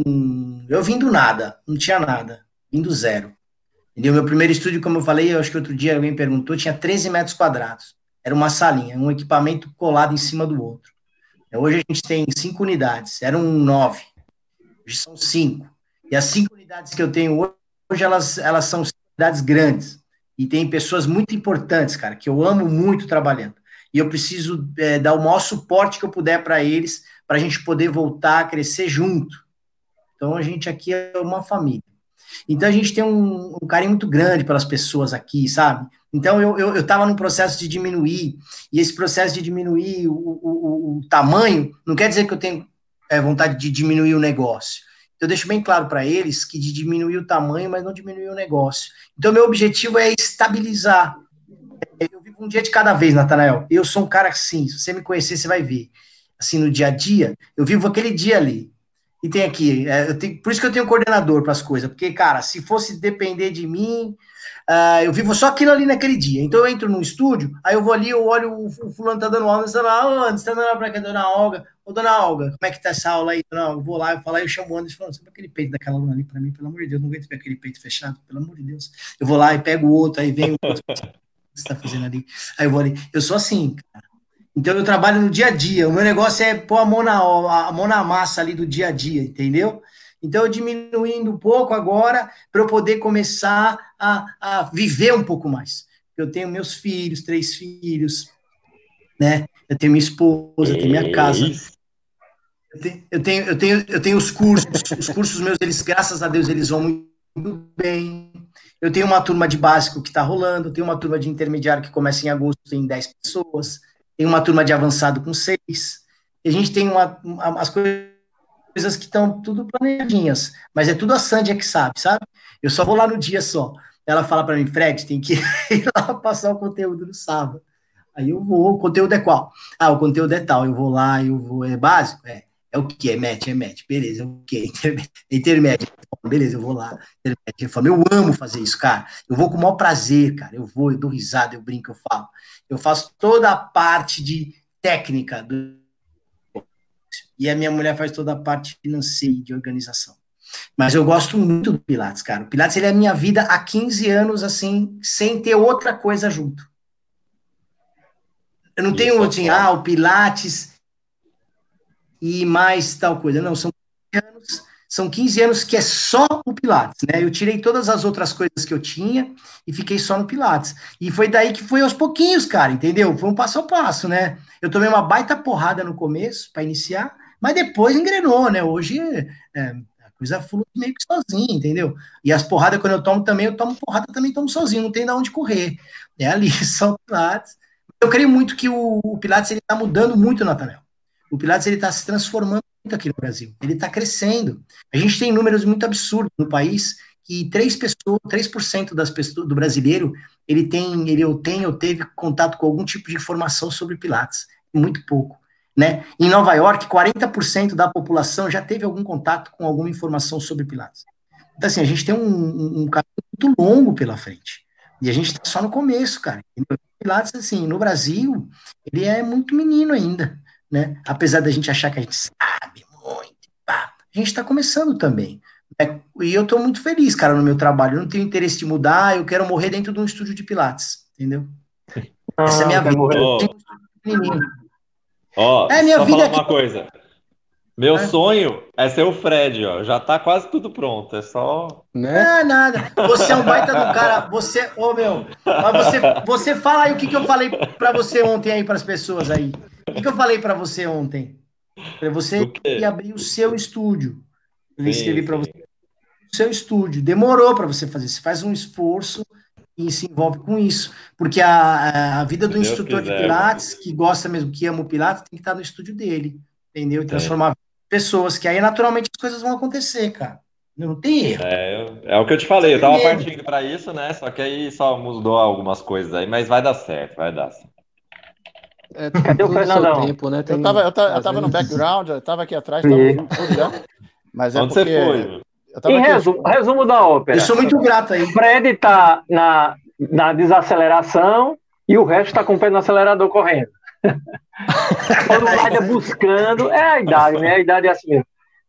eu vim do nada, não tinha nada, vim do zero, entendeu? Meu primeiro estúdio, como eu falei, eu acho que outro dia alguém perguntou, tinha 13 metros quadrados, era uma salinha, um equipamento colado em cima do outro. Hoje a gente tem cinco unidades, eram nove, hoje são cinco. E as cinco unidades que eu tenho hoje, hoje elas, elas são unidades grandes. E tem pessoas muito importantes, cara, que eu amo muito trabalhando. E eu preciso é, dar o maior suporte que eu puder para eles, para a gente poder voltar a crescer junto. Então, a gente aqui é uma família. Então, a gente tem um, um carinho muito grande pelas pessoas aqui, sabe? Então, eu estava eu, eu num processo de diminuir, e esse processo de diminuir o, o, o tamanho não quer dizer que eu tenho é, vontade de diminuir o negócio. Eu deixo bem claro para eles que de diminuir o tamanho, mas não diminuir o negócio. Então, meu objetivo é estabilizar. Eu vivo um dia de cada vez, Natanael. Eu sou um cara assim, se você me conhecer, você vai ver. Assim, no dia a dia, eu vivo aquele dia ali. E tem aqui, é, tenho, por isso que eu tenho coordenador para as coisas, porque, cara, se fosse depender de mim, Uh, eu vivo só aquilo ali naquele dia. Então eu entro no estúdio, aí eu vou ali, eu olho o, o fulano tá dando aula, tá lá, Anderson, tá dando aula pra cá, dona Olga. Ô, dona Olga, como é que tá essa aula aí? Não, eu vou lá, eu falo, eu chamo o Anderson, falando, sabe aquele peito daquela aluna ali pra mim, pelo amor de Deus, não aguento ver aquele peito fechado, pelo amor de Deus. Eu vou lá e pego o outro, aí vem o outro, que você tá fazendo ali? Aí eu vou ali. Eu sou assim, cara. Então eu trabalho no dia a dia. O meu negócio é pôr a mão na, a mão na massa ali do dia a dia, entendeu? Então, eu diminuindo um pouco agora para eu poder começar a, a viver um pouco mais. Eu tenho meus filhos, três filhos, né? Eu tenho minha esposa, eu tenho minha casa. Eu tenho, eu tenho, eu tenho, eu tenho os cursos. Os cursos meus, eles, graças a Deus, eles vão muito bem. Eu tenho uma turma de básico que está rolando, eu tenho uma turma de intermediário que começa em agosto, tem 10 pessoas, tem uma turma de avançado com seis. E a gente tem uma, uma as coisas que estão tudo planejadinhas, mas é tudo a Sandia que sabe, sabe? Eu só vou lá no dia só. Ela fala para mim, Fred, tem que ir lá passar o conteúdo no sábado. Aí eu vou, o conteúdo é qual? Ah, o conteúdo é tal, eu vou lá, eu vou, é básico? É. É o que? É match, é match, beleza, é o que? É intermédio, beleza, eu vou lá, intermédio, eu amo fazer isso, cara, eu vou com o maior prazer, cara, eu vou, eu dou risada, eu brinco, eu falo, eu faço toda a parte de técnica do e a minha mulher faz toda a parte financeira de organização. Mas eu gosto muito do Pilates, cara. O Pilates ele é a minha vida há 15 anos, assim, sem ter outra coisa junto. Eu não Isso tenho, assim, ah, o Pilates e mais tal coisa. Não, são 15 anos, são 15 anos que é só o Pilates, né? Eu tirei todas as outras coisas que eu tinha e fiquei só no Pilates. E foi daí que foi aos pouquinhos, cara, entendeu? Foi um passo a passo, né? Eu tomei uma baita porrada no começo para iniciar, mas depois engrenou, né? Hoje é, a coisa flui meio que sozinha, entendeu? E as porradas, quando eu tomo também, eu tomo porrada também tomo sozinho, não tem de onde correr. É ali, só Pilates. Eu creio muito que o, o Pilates ele está mudando muito, Natanel. O Pilates ele está se transformando aqui no Brasil. Ele está crescendo. A gente tem números muito absurdos no país que 3 pessoas, 3% das pessoas do brasileiro, ele tem, ele ou tem ou teve contato com algum tipo de informação sobre Pilates. Muito pouco. Né? Em Nova York, 40% da população já teve algum contato com alguma informação sobre Pilates. Então, assim, a gente tem um, um, um caminho muito longo pela frente. E a gente está só no começo, cara. Pilates, assim, no Brasil, ele é muito menino ainda, né? Apesar da gente achar que a gente sabe muito, pá, a gente está começando também. Né? E eu estou muito feliz, cara, no meu trabalho. Eu não tenho interesse de mudar, eu quero morrer dentro de um estúdio de Pilates, entendeu? Ah, Essa é a minha vida. Ó, é, minha só vida falar uma coisa. Meu é. sonho é ser o Fred, ó. Já tá quase tudo pronto. É só. Né? É nada. Você é um baita do cara. Você. Ô, oh, meu. Mas você, você fala aí o que, que eu falei para você ontem aí para as pessoas aí. O que, que eu falei para você ontem? Para você ir abrir o seu estúdio. Eu escrevi para você. O seu estúdio. Demorou para você fazer. Você faz um esforço e se envolve com isso. Porque a, a vida do Deus instrutor quiser, de Pilates, que gosta mesmo, que ama o Pilates, tem que estar no estúdio dele, entendeu? E transformar é. pessoas, que aí naturalmente as coisas vão acontecer, cara. Não tem erro. É, é o que eu te falei, eu tava partindo para isso, né? Só que aí só mudou algumas coisas aí, mas vai dar certo, vai dar certo. É, Cadê o Fernandão? Tempo, né? Tem, eu, tava, eu, tava, eu tava no background, eu tava aqui atrás, tava mas é Onde porque... você foi? Em resumo, resumo da ópera. Eu sou muito grato aí. Fred está na, na desaceleração e o resto está com o pé no acelerador correndo. Todo mundo buscando. É a idade, né? A idade é assim mesmo.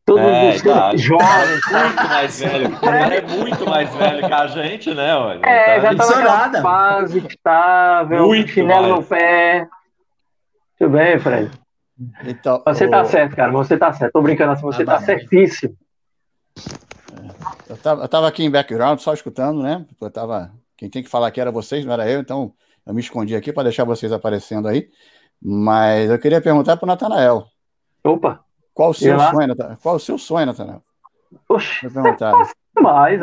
Todo mundo é, buscando jovem. Muito mais velho. O cara é muito mais velho que a gente, né? Olha, é, tá já tá naquela fase estável, muito chinelo mais. no pé. Tudo bem, Fred? Então, você tá o... tá certo, cara. Você tá certo. Tô brincando assim, você ah, tá certíssimo. Eu tava, eu tava aqui em background, só escutando, né? Eu tava, quem tem que falar aqui era vocês, não era eu, então eu me escondi aqui para deixar vocês aparecendo aí. Mas eu queria perguntar para o Natanael. Opa! Qual o seu sonho, Natanael? Qual o seu sonho, Natanael? Oxe, é mais,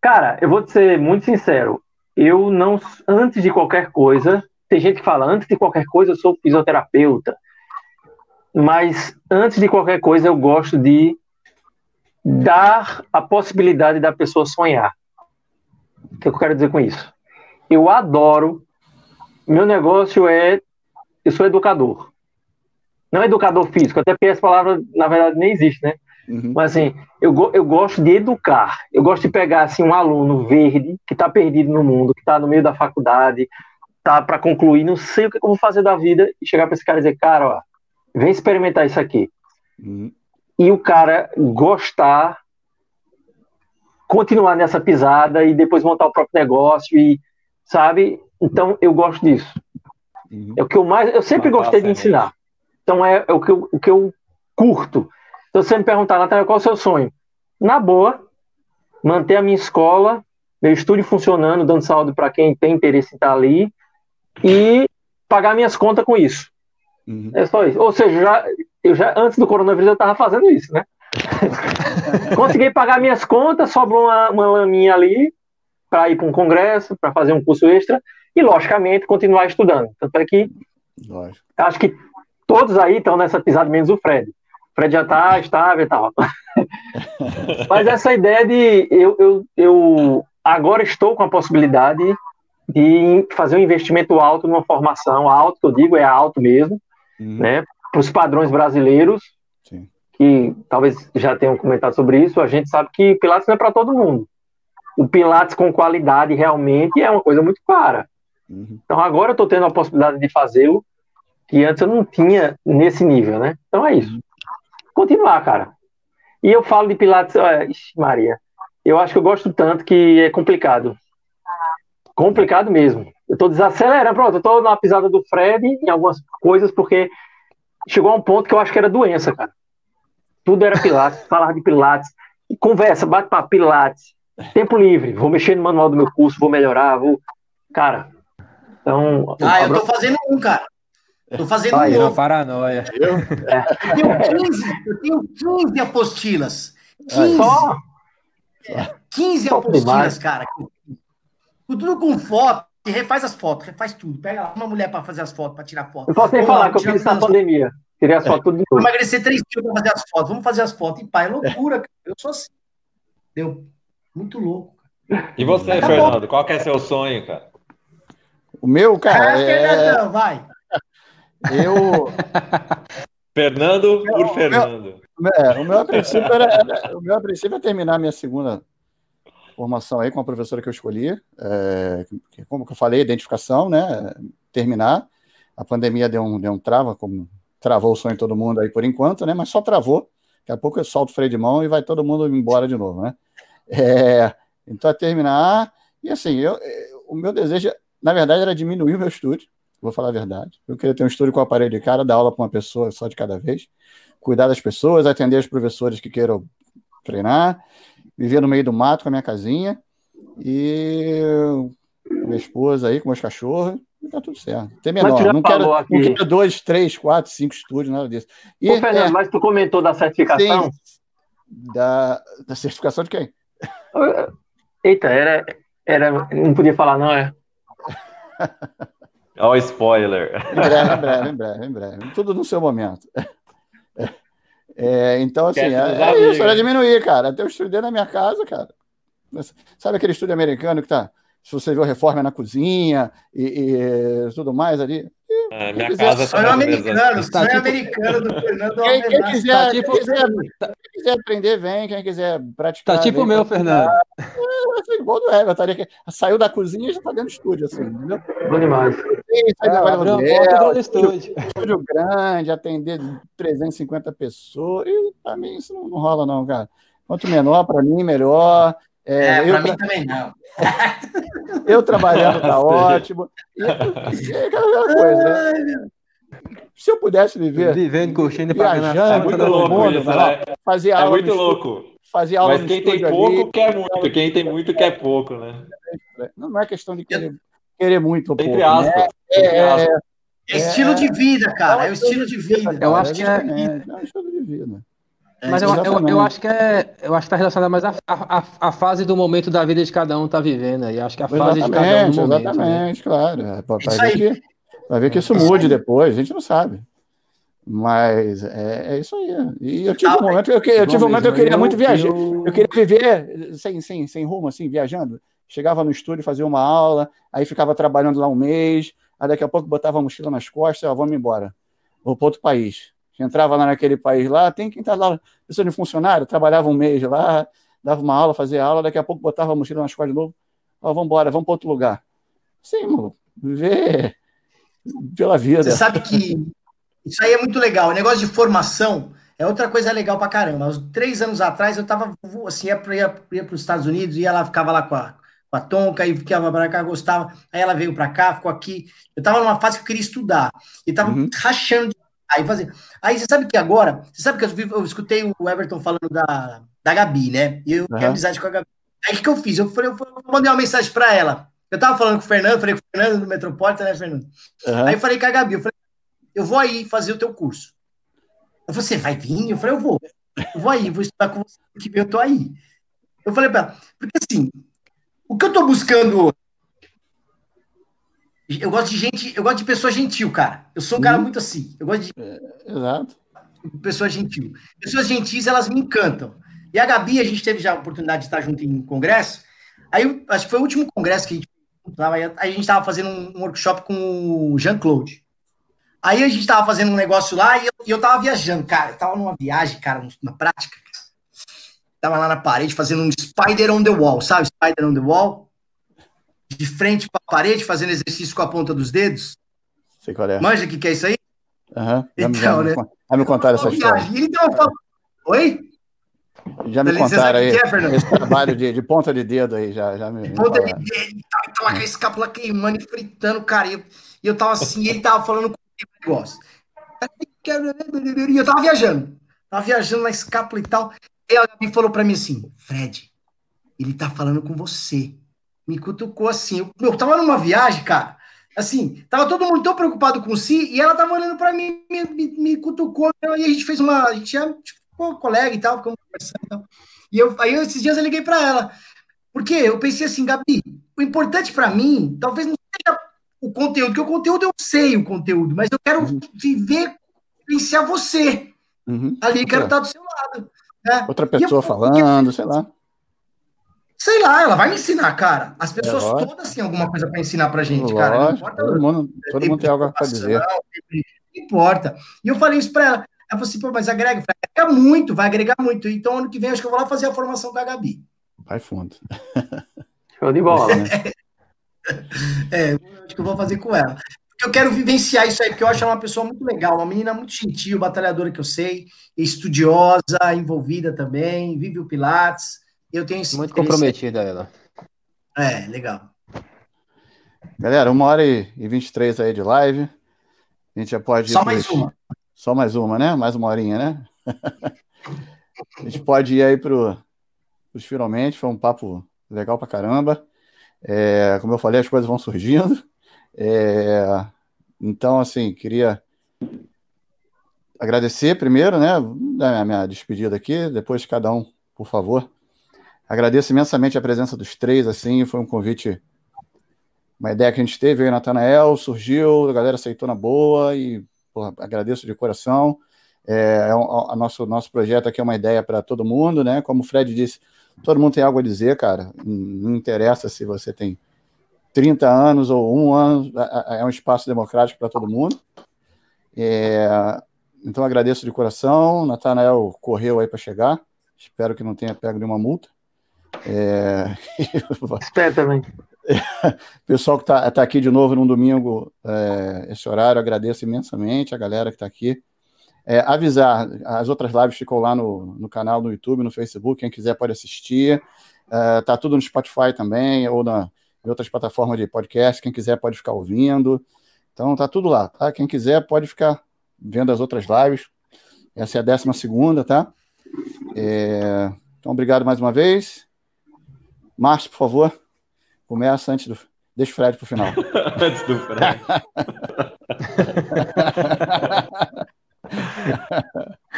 Cara, eu vou te ser muito sincero. Eu não, antes de qualquer coisa, tem gente que fala, antes de qualquer coisa eu sou fisioterapeuta. Mas antes de qualquer coisa eu gosto de dar a possibilidade da pessoa sonhar. O que eu quero dizer com isso? Eu adoro. Meu negócio é. Eu sou educador. Não é educador físico, até porque essa palavra, na verdade, nem existe, né? Uhum. Mas assim, eu, eu gosto de educar. Eu gosto de pegar assim, um aluno verde que está perdido no mundo, que está no meio da faculdade, tá para concluir, não sei o que eu vou fazer da vida, e chegar para esse cara e dizer, cara, ó, vem experimentar isso aqui. Uhum. E o cara gostar, continuar nessa pisada e depois montar o próprio negócio e, sabe? Então, eu gosto disso. Uhum. É o que eu mais, eu sempre Uma gostei de ensinar. Então, é, é, o, que eu, o que eu curto. Então, você me perguntar, Natália, qual é o seu sonho? Na boa, manter a minha escola, meu estúdio funcionando, dando saúde para quem tem interesse em estar ali e pagar minhas contas com isso. Uhum. É só isso. Ou seja, já, eu já antes do coronavírus eu estava fazendo isso, né? Consegui pagar minhas contas, sobrou uma, uma laminha ali para ir para um congresso, para fazer um curso extra e, logicamente, continuar estudando. Tanto é que Lógico. acho que todos aí estão nessa pisada, menos o Fred. O Fred já está estável e tal. Mas essa ideia de eu, eu, eu agora estou com a possibilidade de fazer um investimento alto numa formação, alto que eu digo é alto mesmo, uhum. né? Para os padrões brasileiros, Sim. que talvez já tenham comentado sobre isso, a gente sabe que Pilates não é para todo mundo. O Pilates com qualidade realmente é uma coisa muito clara. Uhum. Então agora eu estou tendo a possibilidade de fazê-lo, que antes eu não tinha nesse nível, né? Então é isso. Continuar, cara. E eu falo de Pilates, Maria, eu acho que eu gosto tanto que é complicado. Complicado mesmo. Eu tô desacelerando, pronto, eu tô na pisada do Fred em algumas coisas, porque chegou a um ponto que eu acho que era doença, cara. Tudo era Pilates, falar de Pilates, conversa, bate para Pilates, tempo livre, vou mexer no manual do meu curso, vou melhorar, vou. Cara, então. Ah, eu tô fazendo um, cara. Tô fazendo Aí, um. Uma paranoia. Eu, é. eu, tenho 15, eu tenho 15 apostilas. 15. Só? É, 15 apostilas, demais. cara tudo com foto, e refaz as fotos, refaz tudo. Pega uma mulher para fazer as fotos, para tirar foto. Eu posso nem falar que eu fiz isso na pandemia. Tirei as é. fotos tudo de novo. Vou emagrecer 3 quilos para fazer as fotos. Vamos fazer as fotos. E pai, é loucura. Eu sou assim. Deu muito louco. E você, Acabou. Fernando, qual que é seu sonho, cara? O meu, cara. É... Não, vai. Eu. Fernando por Fernando. Meu, é, o meu a princípio era, era, o meu a princípio é terminar minha segunda formação aí com a professora que eu escolhi, é, como eu falei, identificação, né, terminar, a pandemia deu um, deu um trava, como travou o sonho de todo mundo aí por enquanto, né, mas só travou, daqui a pouco eu solto o freio de mão e vai todo mundo embora de novo, né, é, então é terminar, e assim, eu, o meu desejo, na verdade, era diminuir o meu estúdio, vou falar a verdade, eu queria ter um estúdio com aparelho de cara, dar aula para uma pessoa só de cada vez, cuidar das pessoas, atender os professores que queiram treinar, vivia no meio do mato com a minha casinha e minha esposa aí com meus cachorros. E tá tudo certo. Tem menor. Não quero, não quero dois, três, quatro, cinco estúdios, nada disso. E, Ô, Fernando, é, mas tu comentou da certificação? da, da certificação de quem? Eita, era, era. Não podia falar, não, é? Olha o spoiler. Em breve, em breve, em breve, em breve. Tudo no seu momento. É, então, assim, é, é isso, era diminuir, cara. Até eu estudei na minha casa, cara. Sabe aquele estúdio americano que tá. Se você viu reforma na cozinha e, e tudo mais ali. É, minha quiser, casa sonho americano, sonho tá tipo... americano do Fernando quem, quem, quiser, tá tipo... quem, quiser, quem quiser aprender, vem. Quem quiser praticar. Tá tipo o meu, Fernando. É, assim, igual do Eva, tá Saiu da cozinha e já tá dentro do estúdio, assim, entendeu? Bom demais. Sai abriu do estúdio. Estúdio grande, atender 350 pessoas. E pra mim isso não, não rola, não, cara. Quanto menor, para mim, melhor. É, é para mim também não. eu trabalhando tá ótimo. E, e aquela coisa, né? Se eu pudesse viver. Vivendo, curtindo e pagando É muito louco mundo, isso, né? Fazer é aula. É muito louco. Fazer aula Mas quem tem pouco ali, quer muito. Quem tem muito quer pouco, né? Não é questão de querer, querer muito ou pouco. Entre aspas. Né? É, é, é, estilo de vida, cara. É, o estilo de vida. Eu acho que é. É um estilo de vida. Mas eu, eu, eu, acho que é, eu acho que está relacionado mais à a, a, a, fase do momento da vida de cada um está vivendo aí. Acho que a fase exatamente, de cada um. Momento, exatamente, né? claro. Vai ver, que, vai ver que isso mude depois, a gente não sabe. Mas é, é isso aí. E eu tive um momento, eu, eu tive um momento que eu queria muito viajar. Eu queria viver sem, sem, sem rumo, assim, viajando. Chegava no estúdio, fazia uma aula, aí ficava trabalhando lá um mês, aí daqui a pouco botava a mochila nas costas, ó, vamos embora. Vou para outro país entrava lá naquele país lá, tem quem está lá, pessoa de funcionário, trabalhava um mês lá, dava uma aula, fazia aula, daqui a pouco botava a mochila na escola de novo, ó, vamos embora, vamos para outro lugar. Sim, mano, viver pela vida. Você sabe que isso aí é muito legal, o negócio de formação é outra coisa legal pra caramba. Uns três anos atrás eu tava, assim, ia para os Estados Unidos, ia lá, ficava lá com a, com a Tonka, e ficava para cá, gostava. Aí ela veio para cá, ficou aqui. Eu tava numa fase que eu queria estudar. E tava uhum. rachando de Aí, fazer. aí você sabe que agora, você sabe que eu, eu escutei o Everton falando da, da Gabi, né? E eu uhum. tenho amizade com a Gabi. Aí o que eu fiz? Eu, falei, eu, mandei uma mensagem para ela. Eu tava falando com o Fernando, falei com o Fernando do Metropolitan, né, Fernando? Uhum. Aí eu falei com a Gabi, eu falei, eu vou aí fazer o teu curso. Eu falei, você vai vir? Eu falei, eu vou. Eu vou aí, vou estudar com você, que eu tô aí. Eu falei para ela, porque assim, o que eu tô buscando eu gosto de gente, eu gosto de pessoa gentil, cara. Eu sou um cara uhum. muito assim. Eu gosto de. É, exato. Pessoa gentil. Pessoas gentis, elas me encantam. E a Gabi, a gente teve já a oportunidade de estar junto em congresso. Aí, acho que foi o último congresso que a gente tava, a gente estava fazendo um workshop com o Jean-Claude. Aí a gente estava fazendo um negócio lá e eu, e eu tava viajando, cara. Eu tava numa viagem, cara, na prática. Tava lá na parede fazendo um spider on the wall, sabe? Spider on the wall de frente para a parede, fazendo exercício com a ponta dos dedos. Sei qual é. Manja o que, que é isso aí? Uhum. Então, né? Já me contaram essa história. Então, eu falo... Oi? Já me Você contaram aí é, esse trabalho de, de, ponta de dedo aí, já, já me. Ponta de dedo, tava com a escápula queimando e fritando, cara. E eu, eu tava assim, ele tava falando com o negócio. E eu tava viajando. Tava viajando na escápula e tal. E ela me falou pra mim assim: Fred, ele tá falando com você me cutucou assim. Eu, eu tava numa viagem, cara. Assim, tava todo mundo tão preocupado com si, e ela tava olhando para mim, me, me, me, cutucou, e a gente fez uma. A gente é, tipo, colega e tal, ficamos conversando e tal. E eu, aí esses dias eu liguei para ela. Porque eu pensei assim, Gabi, o importante para mim, talvez não seja o conteúdo, porque o conteúdo eu sei o conteúdo, mas eu quero uhum. viver, vivenciar você. Uhum. Ali, quero estar do seu lado. Né? Outra pessoa eu, falando, sei lá. Sei lá, ela vai me ensinar, cara. As pessoas é todas têm alguma coisa para ensinar pra gente, lógico, cara. Não importa, todo mundo, todo mundo tem algo para dizer. Não importa. E eu falei isso para ela. Ela falou assim, pô, mas agrega, agrega muito, vai agregar muito. Então, ano que vem, acho que eu vou lá fazer a formação da Gabi. Vai fundo. Show de bola, né? é, acho que eu vou fazer com ela. Porque eu quero vivenciar isso aí, porque eu acho ela uma pessoa muito legal, uma menina muito gentil, batalhadora que eu sei, estudiosa, envolvida também, vive o Pilates. Eu tenho esse Muito comprometida ela. É, legal. Galera, uma hora e vinte e três aí de live. A gente já pode. Só mais uma. Só mais uma, né? Mais uma horinha, né? a gente pode ir aí para os finalmente. Foi um papo legal pra caramba. É, como eu falei, as coisas vão surgindo. É, então, assim, queria agradecer primeiro, né? A minha despedida aqui. Depois, cada um, por favor, Agradeço imensamente a presença dos três, assim, foi um convite, uma ideia que a gente teve, aí, Natanael, surgiu, a galera aceitou na boa e porra, agradeço de coração. É, é um, a nosso, nosso projeto aqui é uma ideia para todo mundo, né? Como o Fred disse, todo mundo tem algo a dizer, cara. Não interessa se você tem 30 anos ou um ano, é, é, é um espaço democrático para todo mundo. É, então agradeço de coração. Natanael correu aí para chegar. Espero que não tenha pego nenhuma multa. É... Espero também. Pessoal que está tá aqui de novo num domingo, é, esse horário, agradeço imensamente a galera que está aqui. É, avisar, as outras lives ficam lá no, no canal no YouTube, no Facebook, quem quiser pode assistir. É, tá tudo no Spotify também, ou na, em outras plataformas de podcast, quem quiser pode ficar ouvindo. Então tá tudo lá, tá? Quem quiser pode ficar vendo as outras lives. Essa é a décima segunda, tá? É, então, obrigado mais uma vez. Márcio, por favor, começa antes do. Deixa o Fred para o final. antes do Fred.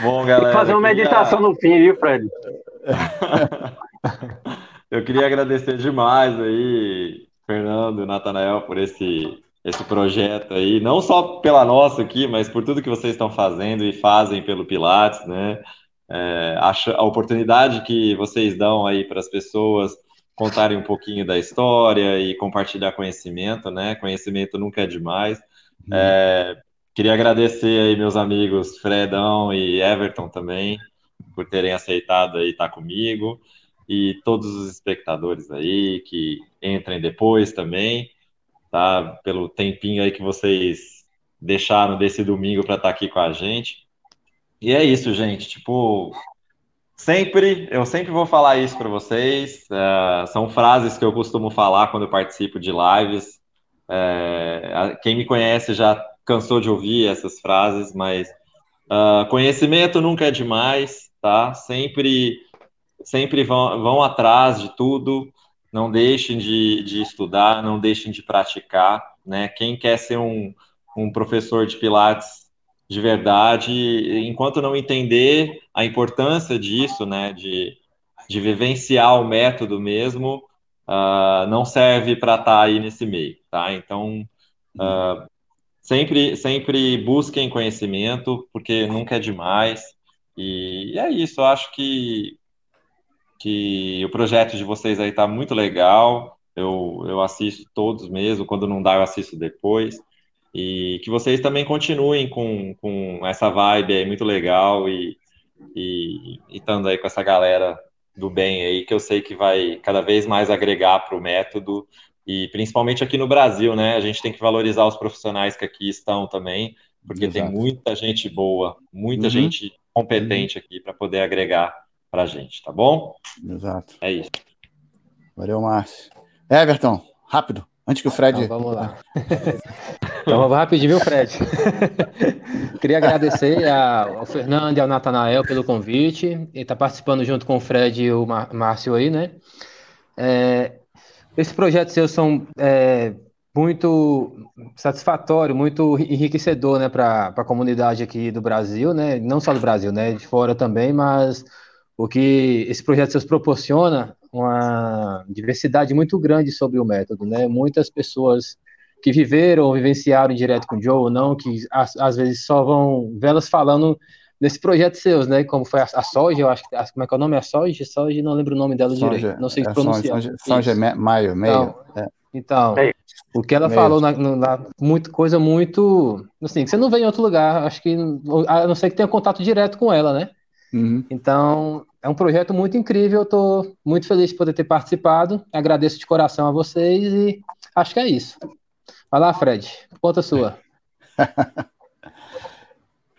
Bom, galera. Tem que fazer uma meditação queria... no fim, viu, Fred? eu queria agradecer demais aí, Fernando e Natanael, por esse, esse projeto aí, não só pela nossa aqui, mas por tudo que vocês estão fazendo e fazem pelo Pilates, né? É, a, a oportunidade que vocês dão aí para as pessoas contarem um pouquinho da história e compartilhar conhecimento, né? Conhecimento nunca é demais. Uhum. É, queria agradecer aí meus amigos Fredão e Everton também por terem aceitado aí estar comigo e todos os espectadores aí que entrem depois também, tá? Pelo tempinho aí que vocês deixaram desse domingo para estar aqui com a gente. E é isso, gente. Tipo, sempre, eu sempre vou falar isso para vocês. É, são frases que eu costumo falar quando eu participo de lives. É, quem me conhece já cansou de ouvir essas frases, mas uh, conhecimento nunca é demais, tá? Sempre, sempre vão, vão atrás de tudo. Não deixem de, de estudar, não deixem de praticar, né? Quem quer ser um, um professor de Pilates de verdade, enquanto não entender a importância disso, né, de, de vivenciar o método mesmo, uh, não serve para estar tá aí nesse meio, tá? Então, uh, sempre, sempre busquem conhecimento, porque nunca é demais, e é isso, eu acho que, que o projeto de vocês aí está muito legal, eu, eu assisto todos mesmo, quando não dá eu assisto depois, e que vocês também continuem com, com essa vibe aí muito legal e, e, estando aí com essa galera do bem aí, que eu sei que vai cada vez mais agregar para o método, e principalmente aqui no Brasil, né? A gente tem que valorizar os profissionais que aqui estão também, porque Exato. tem muita gente boa, muita uhum. gente competente uhum. aqui para poder agregar para a gente, tá bom? Exato. É isso. Valeu, Márcio. Everton, rápido. Antes que o Fred. Então, vamos lá. então, vamos rapidinho, viu, Fred? Queria agradecer ao Fernando e ao Natanael pelo convite. Ele está participando junto com o Fred e o Márcio aí, né? É, esse projeto seu são é, muito satisfatório, muito enriquecedor, né, para a comunidade aqui do Brasil, né? Não só do Brasil, né? De fora também, mas o que esse projeto seus proporciona uma diversidade muito grande sobre o método, né? Muitas pessoas que viveram ou vivenciaram direto com o Joe ou não, que às, às vezes só vão velas falando nesse projeto seus, né? Como foi a, a Soja, eu acho que como é que é o nome? A Soja? Soja, não lembro o nome dela Soja, direito. Não sei é, pronunciar. Soja, Soja Maio, meio. Então, é. então o que ela meio. falou na, na, muito coisa muito assim, que você não vê em outro lugar. Acho que a não ser que tenha contato direto com ela, né? Uhum. Então, é um projeto muito incrível. Estou muito feliz de poder ter participado. Agradeço de coração a vocês e acho que é isso. Vai lá, Fred. Conta sua.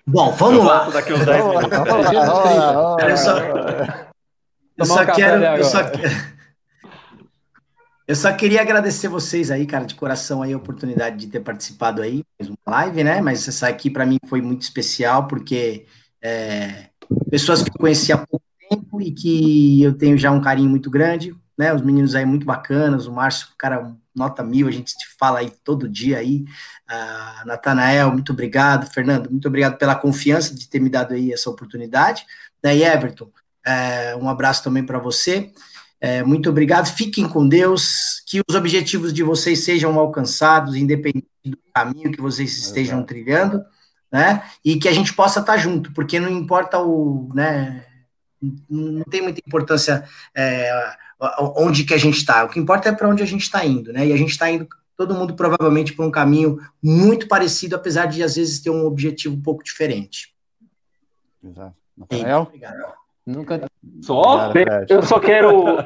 Bom, vamos lá. Daqui uns 10 minutos. Eu só, eu só quero. Eu só, eu só queria agradecer vocês aí, cara, de coração aí a oportunidade de ter participado aí, mais uma live, né? Mas essa aqui para mim foi muito especial porque é, pessoas que eu conheci há pouco tempo e que eu tenho já um carinho muito grande, né? Os meninos aí muito bacanas, o Márcio, cara, nota mil, a gente te fala aí todo dia aí. Uh, Natanael, muito obrigado. Fernando, muito obrigado pela confiança de ter me dado aí essa oportunidade. Daí, Everton, é, um abraço também para você. É, muito obrigado. Fiquem com Deus. Que os objetivos de vocês sejam alcançados, independente do caminho que vocês estejam trilhando né? E que a gente possa estar junto, porque não importa o, né? Não tem muita importância é, onde que a gente está. O que importa é para onde a gente está indo, né? E a gente está indo todo mundo provavelmente por um caminho muito parecido, apesar de às vezes ter um objetivo um pouco diferente. Exato. Rafael? Nunca. Só? eu só quero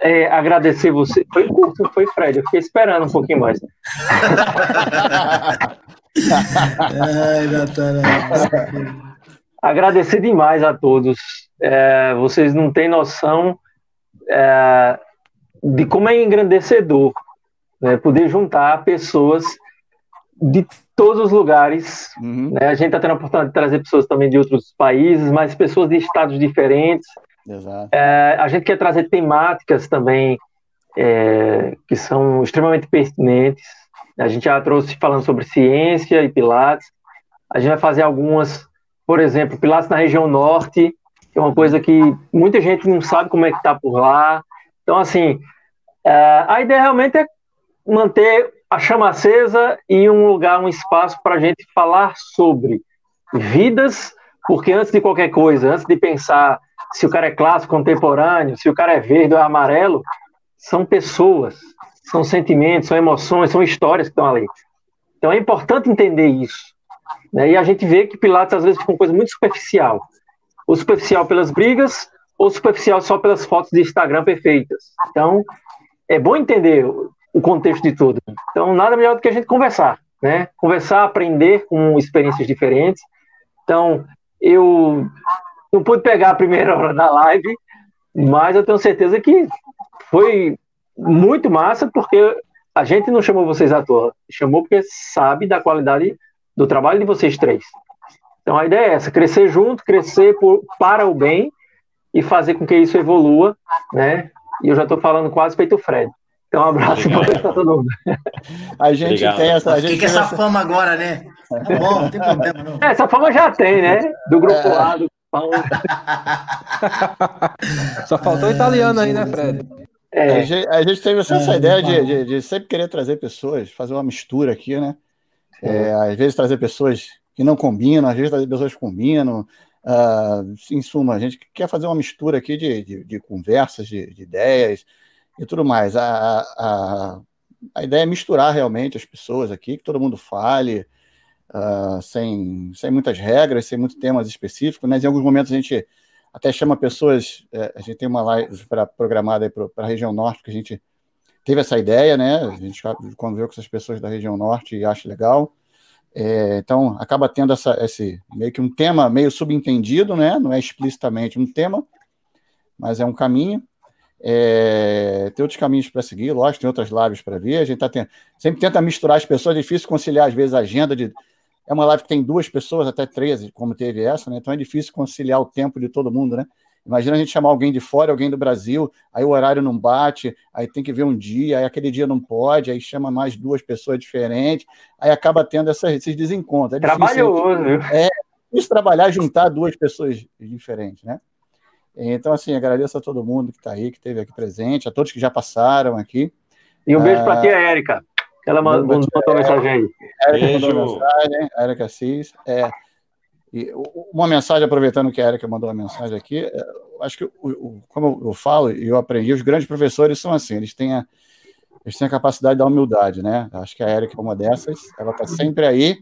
é, agradecer você. Foi curto, foi Fred. Eu fiquei esperando um pouquinho mais. Ai, Agradecer demais a todos. É, vocês não têm noção é, de como é engrandecedor né, poder juntar pessoas de todos os lugares. Uhum. Né? A gente está tendo a oportunidade de trazer pessoas também de outros países, mas pessoas de estados diferentes. É, a gente quer trazer temáticas também é, que são extremamente pertinentes. A gente já trouxe falando sobre ciência e Pilates. A gente vai fazer algumas, por exemplo, Pilates na região norte, é uma coisa que muita gente não sabe como é que está por lá. Então, assim, é, a ideia realmente é manter a chama acesa e um lugar, um espaço para a gente falar sobre vidas, porque antes de qualquer coisa, antes de pensar se o cara é clássico, contemporâneo, se o cara é verde ou é amarelo, são pessoas, são sentimentos, são emoções, são histórias que estão ali. Então é importante entender isso. Né? E a gente vê que Pilates às vezes fica uma coisa muito superficial. Ou superficial pelas brigas, ou superficial só pelas fotos de Instagram perfeitas. Então, é bom entender o contexto de tudo. Então, nada melhor do que a gente conversar, né? Conversar, aprender com experiências diferentes. Então, eu não pude pegar a primeira hora da live, mas eu tenho certeza que foi muito massa, porque a gente não chamou vocês à toa, chamou porque sabe da qualidade do trabalho de vocês três. Então a ideia é essa: crescer junto, crescer por, para o bem e fazer com que isso evolua, né? E eu já estou falando quase feito o Fred. Então, um abraço para todo mundo. A gente Obrigado. tem essa. A gente que essa, essa fama agora, né? Tá bom, não tem problema, não. É, essa fama já tem, né? Do grupo é. A, do Só faltou italiano aí, né, Fred? É. A, gente, a, gente, teve essa, essa é, ideia de, de, de, sempre querer trazer pessoas, fazer uma mistura aqui, né? É, às vezes trazer pessoas que não combinam, às vezes trazer pessoas combinam. Uh, em suma, a gente quer fazer uma mistura aqui de, de, de conversas, de, de, ideias e tudo mais. A, a, a ideia é misturar realmente as pessoas aqui, que todo mundo fale, uh, sem, sem muitas regras, sem muitos temas específicos. Né? Em alguns momentos a gente até chama pessoas, é, a gente tem uma live pra, programada para a região norte, que a gente teve essa ideia, né? A gente conviveu com essas pessoas da região norte e acha legal. É, então, acaba tendo essa, esse meio que um tema meio subentendido, né? Não é explicitamente um tema, mas é um caminho. É, tem outros caminhos para seguir, lógico, tem outras lives para ver. A gente tá tendo, sempre tenta misturar as pessoas, é difícil conciliar, às vezes, a agenda de é uma live que tem duas pessoas, até três, como teve essa, né? Então é difícil conciliar o tempo de todo mundo, né? Imagina a gente chamar alguém de fora, alguém do Brasil, aí o horário não bate, aí tem que ver um dia, aí aquele dia não pode, aí chama mais duas pessoas diferentes, aí acaba tendo essa, esses desencontros. É Trabalhoso. É difícil trabalhar, juntar duas pessoas diferentes, né? Então, assim, agradeço a todo mundo que está aí, que esteve aqui presente, a todos que já passaram aqui. E um beijo ah, para a tia Érica. Ela mandou, mandou mensagem aí. Érica mandou mensagem, Érica Assis. É, e uma mensagem, aproveitando que a Érica mandou uma mensagem aqui, é, acho que, o, o, como eu falo e eu aprendi, os grandes professores são assim, eles têm a, eles têm a capacidade da humildade, né? Acho que a Érica é uma dessas, ela está sempre aí.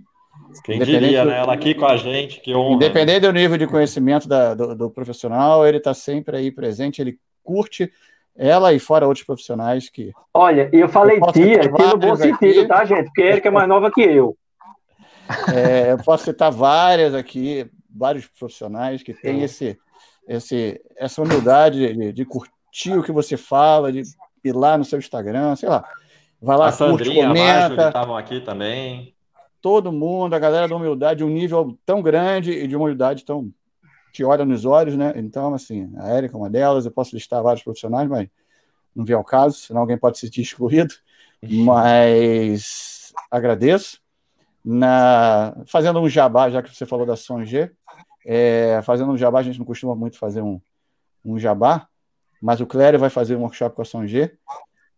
Quem diria, né? Ela aqui com a gente, que honra. Independente do nível de conhecimento da, do, do profissional, ele está sempre aí presente, ele curte ela e fora outros profissionais que. Olha, eu falei eu tia aqui no bom sentido, aqui. tá, gente? Porque ele que é mais nova que eu. É, eu posso citar várias aqui, vários profissionais que têm esse, esse, essa humildade de, de, curtir o que você fala, de ir lá no seu Instagram, sei lá. Vai lá, a curte, comenta. estavam aqui também. Todo mundo, a galera da humildade, um nível tão grande e de uma humildade tão te olha nos olhos, né? Então, assim, a Érica é uma delas, eu posso listar vários profissionais, mas não vem ao caso, senão alguém pode se sentir excluído. Mas agradeço. Na, fazendo um jabá, já que você falou da Songe, é, fazendo um jabá, a gente não costuma muito fazer um, um jabá, mas o Clério vai fazer um workshop com a Songe,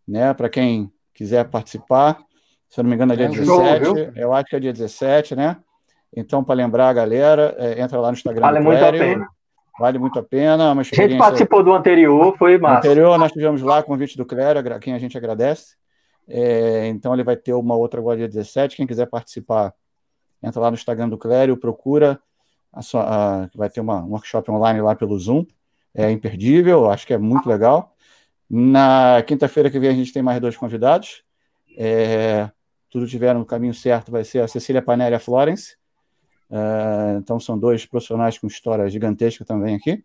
né? Para quem quiser participar, se eu não me engano, é dia é, 17, show, eu acho que é dia 17, né? Então, para lembrar a galera, é, entra lá no Instagram vale Muito a pena. Vale muito a pena. Uma experiência... A gente participou do anterior, foi massa. No anterior, nós tivemos lá convite do Clério, quem a gente agradece. É, então, ele vai ter uma outra agora dia 17. Quem quiser participar, entra lá no Instagram do Clério, procura. A sua, a, vai ter uma, um workshop online lá pelo Zoom. É imperdível, acho que é muito legal. Na quinta-feira que vem, a gente tem mais dois convidados. É, tudo tiver no caminho certo, vai ser a Cecília Panelli e a Florence. Uh, então são dois profissionais com história gigantesca também aqui.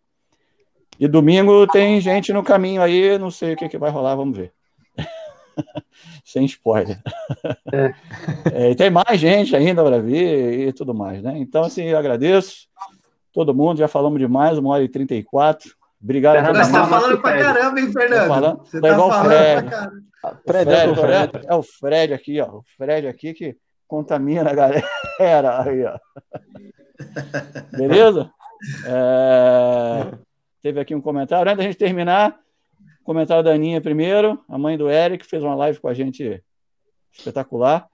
E domingo tem gente no caminho aí, não sei o que, que vai rolar, vamos ver. Sem spoiler. É. É, e tem mais gente ainda para vir e tudo mais, né? Então, assim, eu agradeço todo mundo, já falamos demais, uma hora e trinta e quatro. Obrigado. Fernando, você está falando pra caramba, hein, Fernando? Falando, você tá igual o Fred. Fred, é, o Fred. É o Fred aqui, ó. O Fred aqui que contamina a galera. Aí, ó. Beleza? É... Teve aqui um comentário. Antes da gente terminar, comentário da Aninha primeiro, a mãe do Eric, fez uma live com a gente espetacular.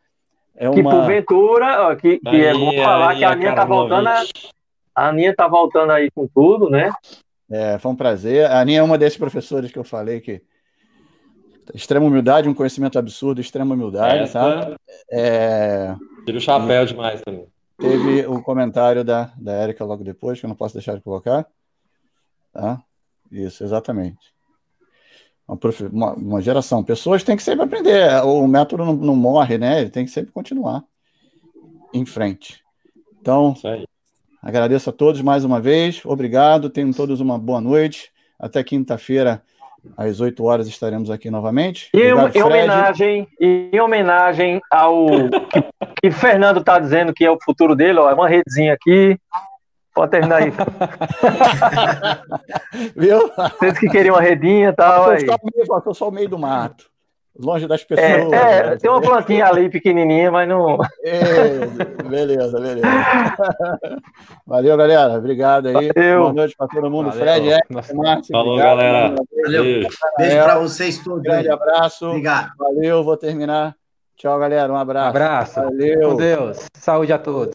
É uma... Que porventura, ó, que, que Aninha, é bom falar que a Aninha tá voltando. A, a Aninha tá voltando aí com tudo, né? É, foi um prazer. A Aninha é uma desses professores que eu falei que extrema humildade, um conhecimento absurdo, extrema humildade, Essa... tá? É... Tira o chapéu e... demais também. Teve o comentário da, da Érica logo depois, que eu não posso deixar de colocar. Tá? Isso, exatamente. Uma, uma, geração. Pessoas têm que sempre aprender. O método não, não, morre, né? Ele tem que sempre continuar em frente. Então, agradeço a todos mais uma vez. Obrigado. Tenham todos uma boa noite. Até quinta-feira às 8 horas estaremos aqui novamente. E Obrigado, em, homenagem, em homenagem ao que, que Fernando está dizendo que é o futuro dele, ó, é uma redezinha aqui. Pode terminar aí. Viu? Vocês que queriam uma redinha e tal. Eu sou só o meio do mato longe das pessoas. É, é né? tem uma plantinha ali pequenininha, mas não. É, beleza, beleza. Valeu, galera. Obrigado aí. Valeu. Boa noite para todo mundo. Valeu. Fred, é, Márcio. Falou, obrigado. galera. Valeu. Beijo, Beijo para vocês todos. Grande abraço. Obrigado. Valeu, vou terminar. Tchau, galera. Um abraço. Um abraço. Valeu. Com Deus. Saúde a todos.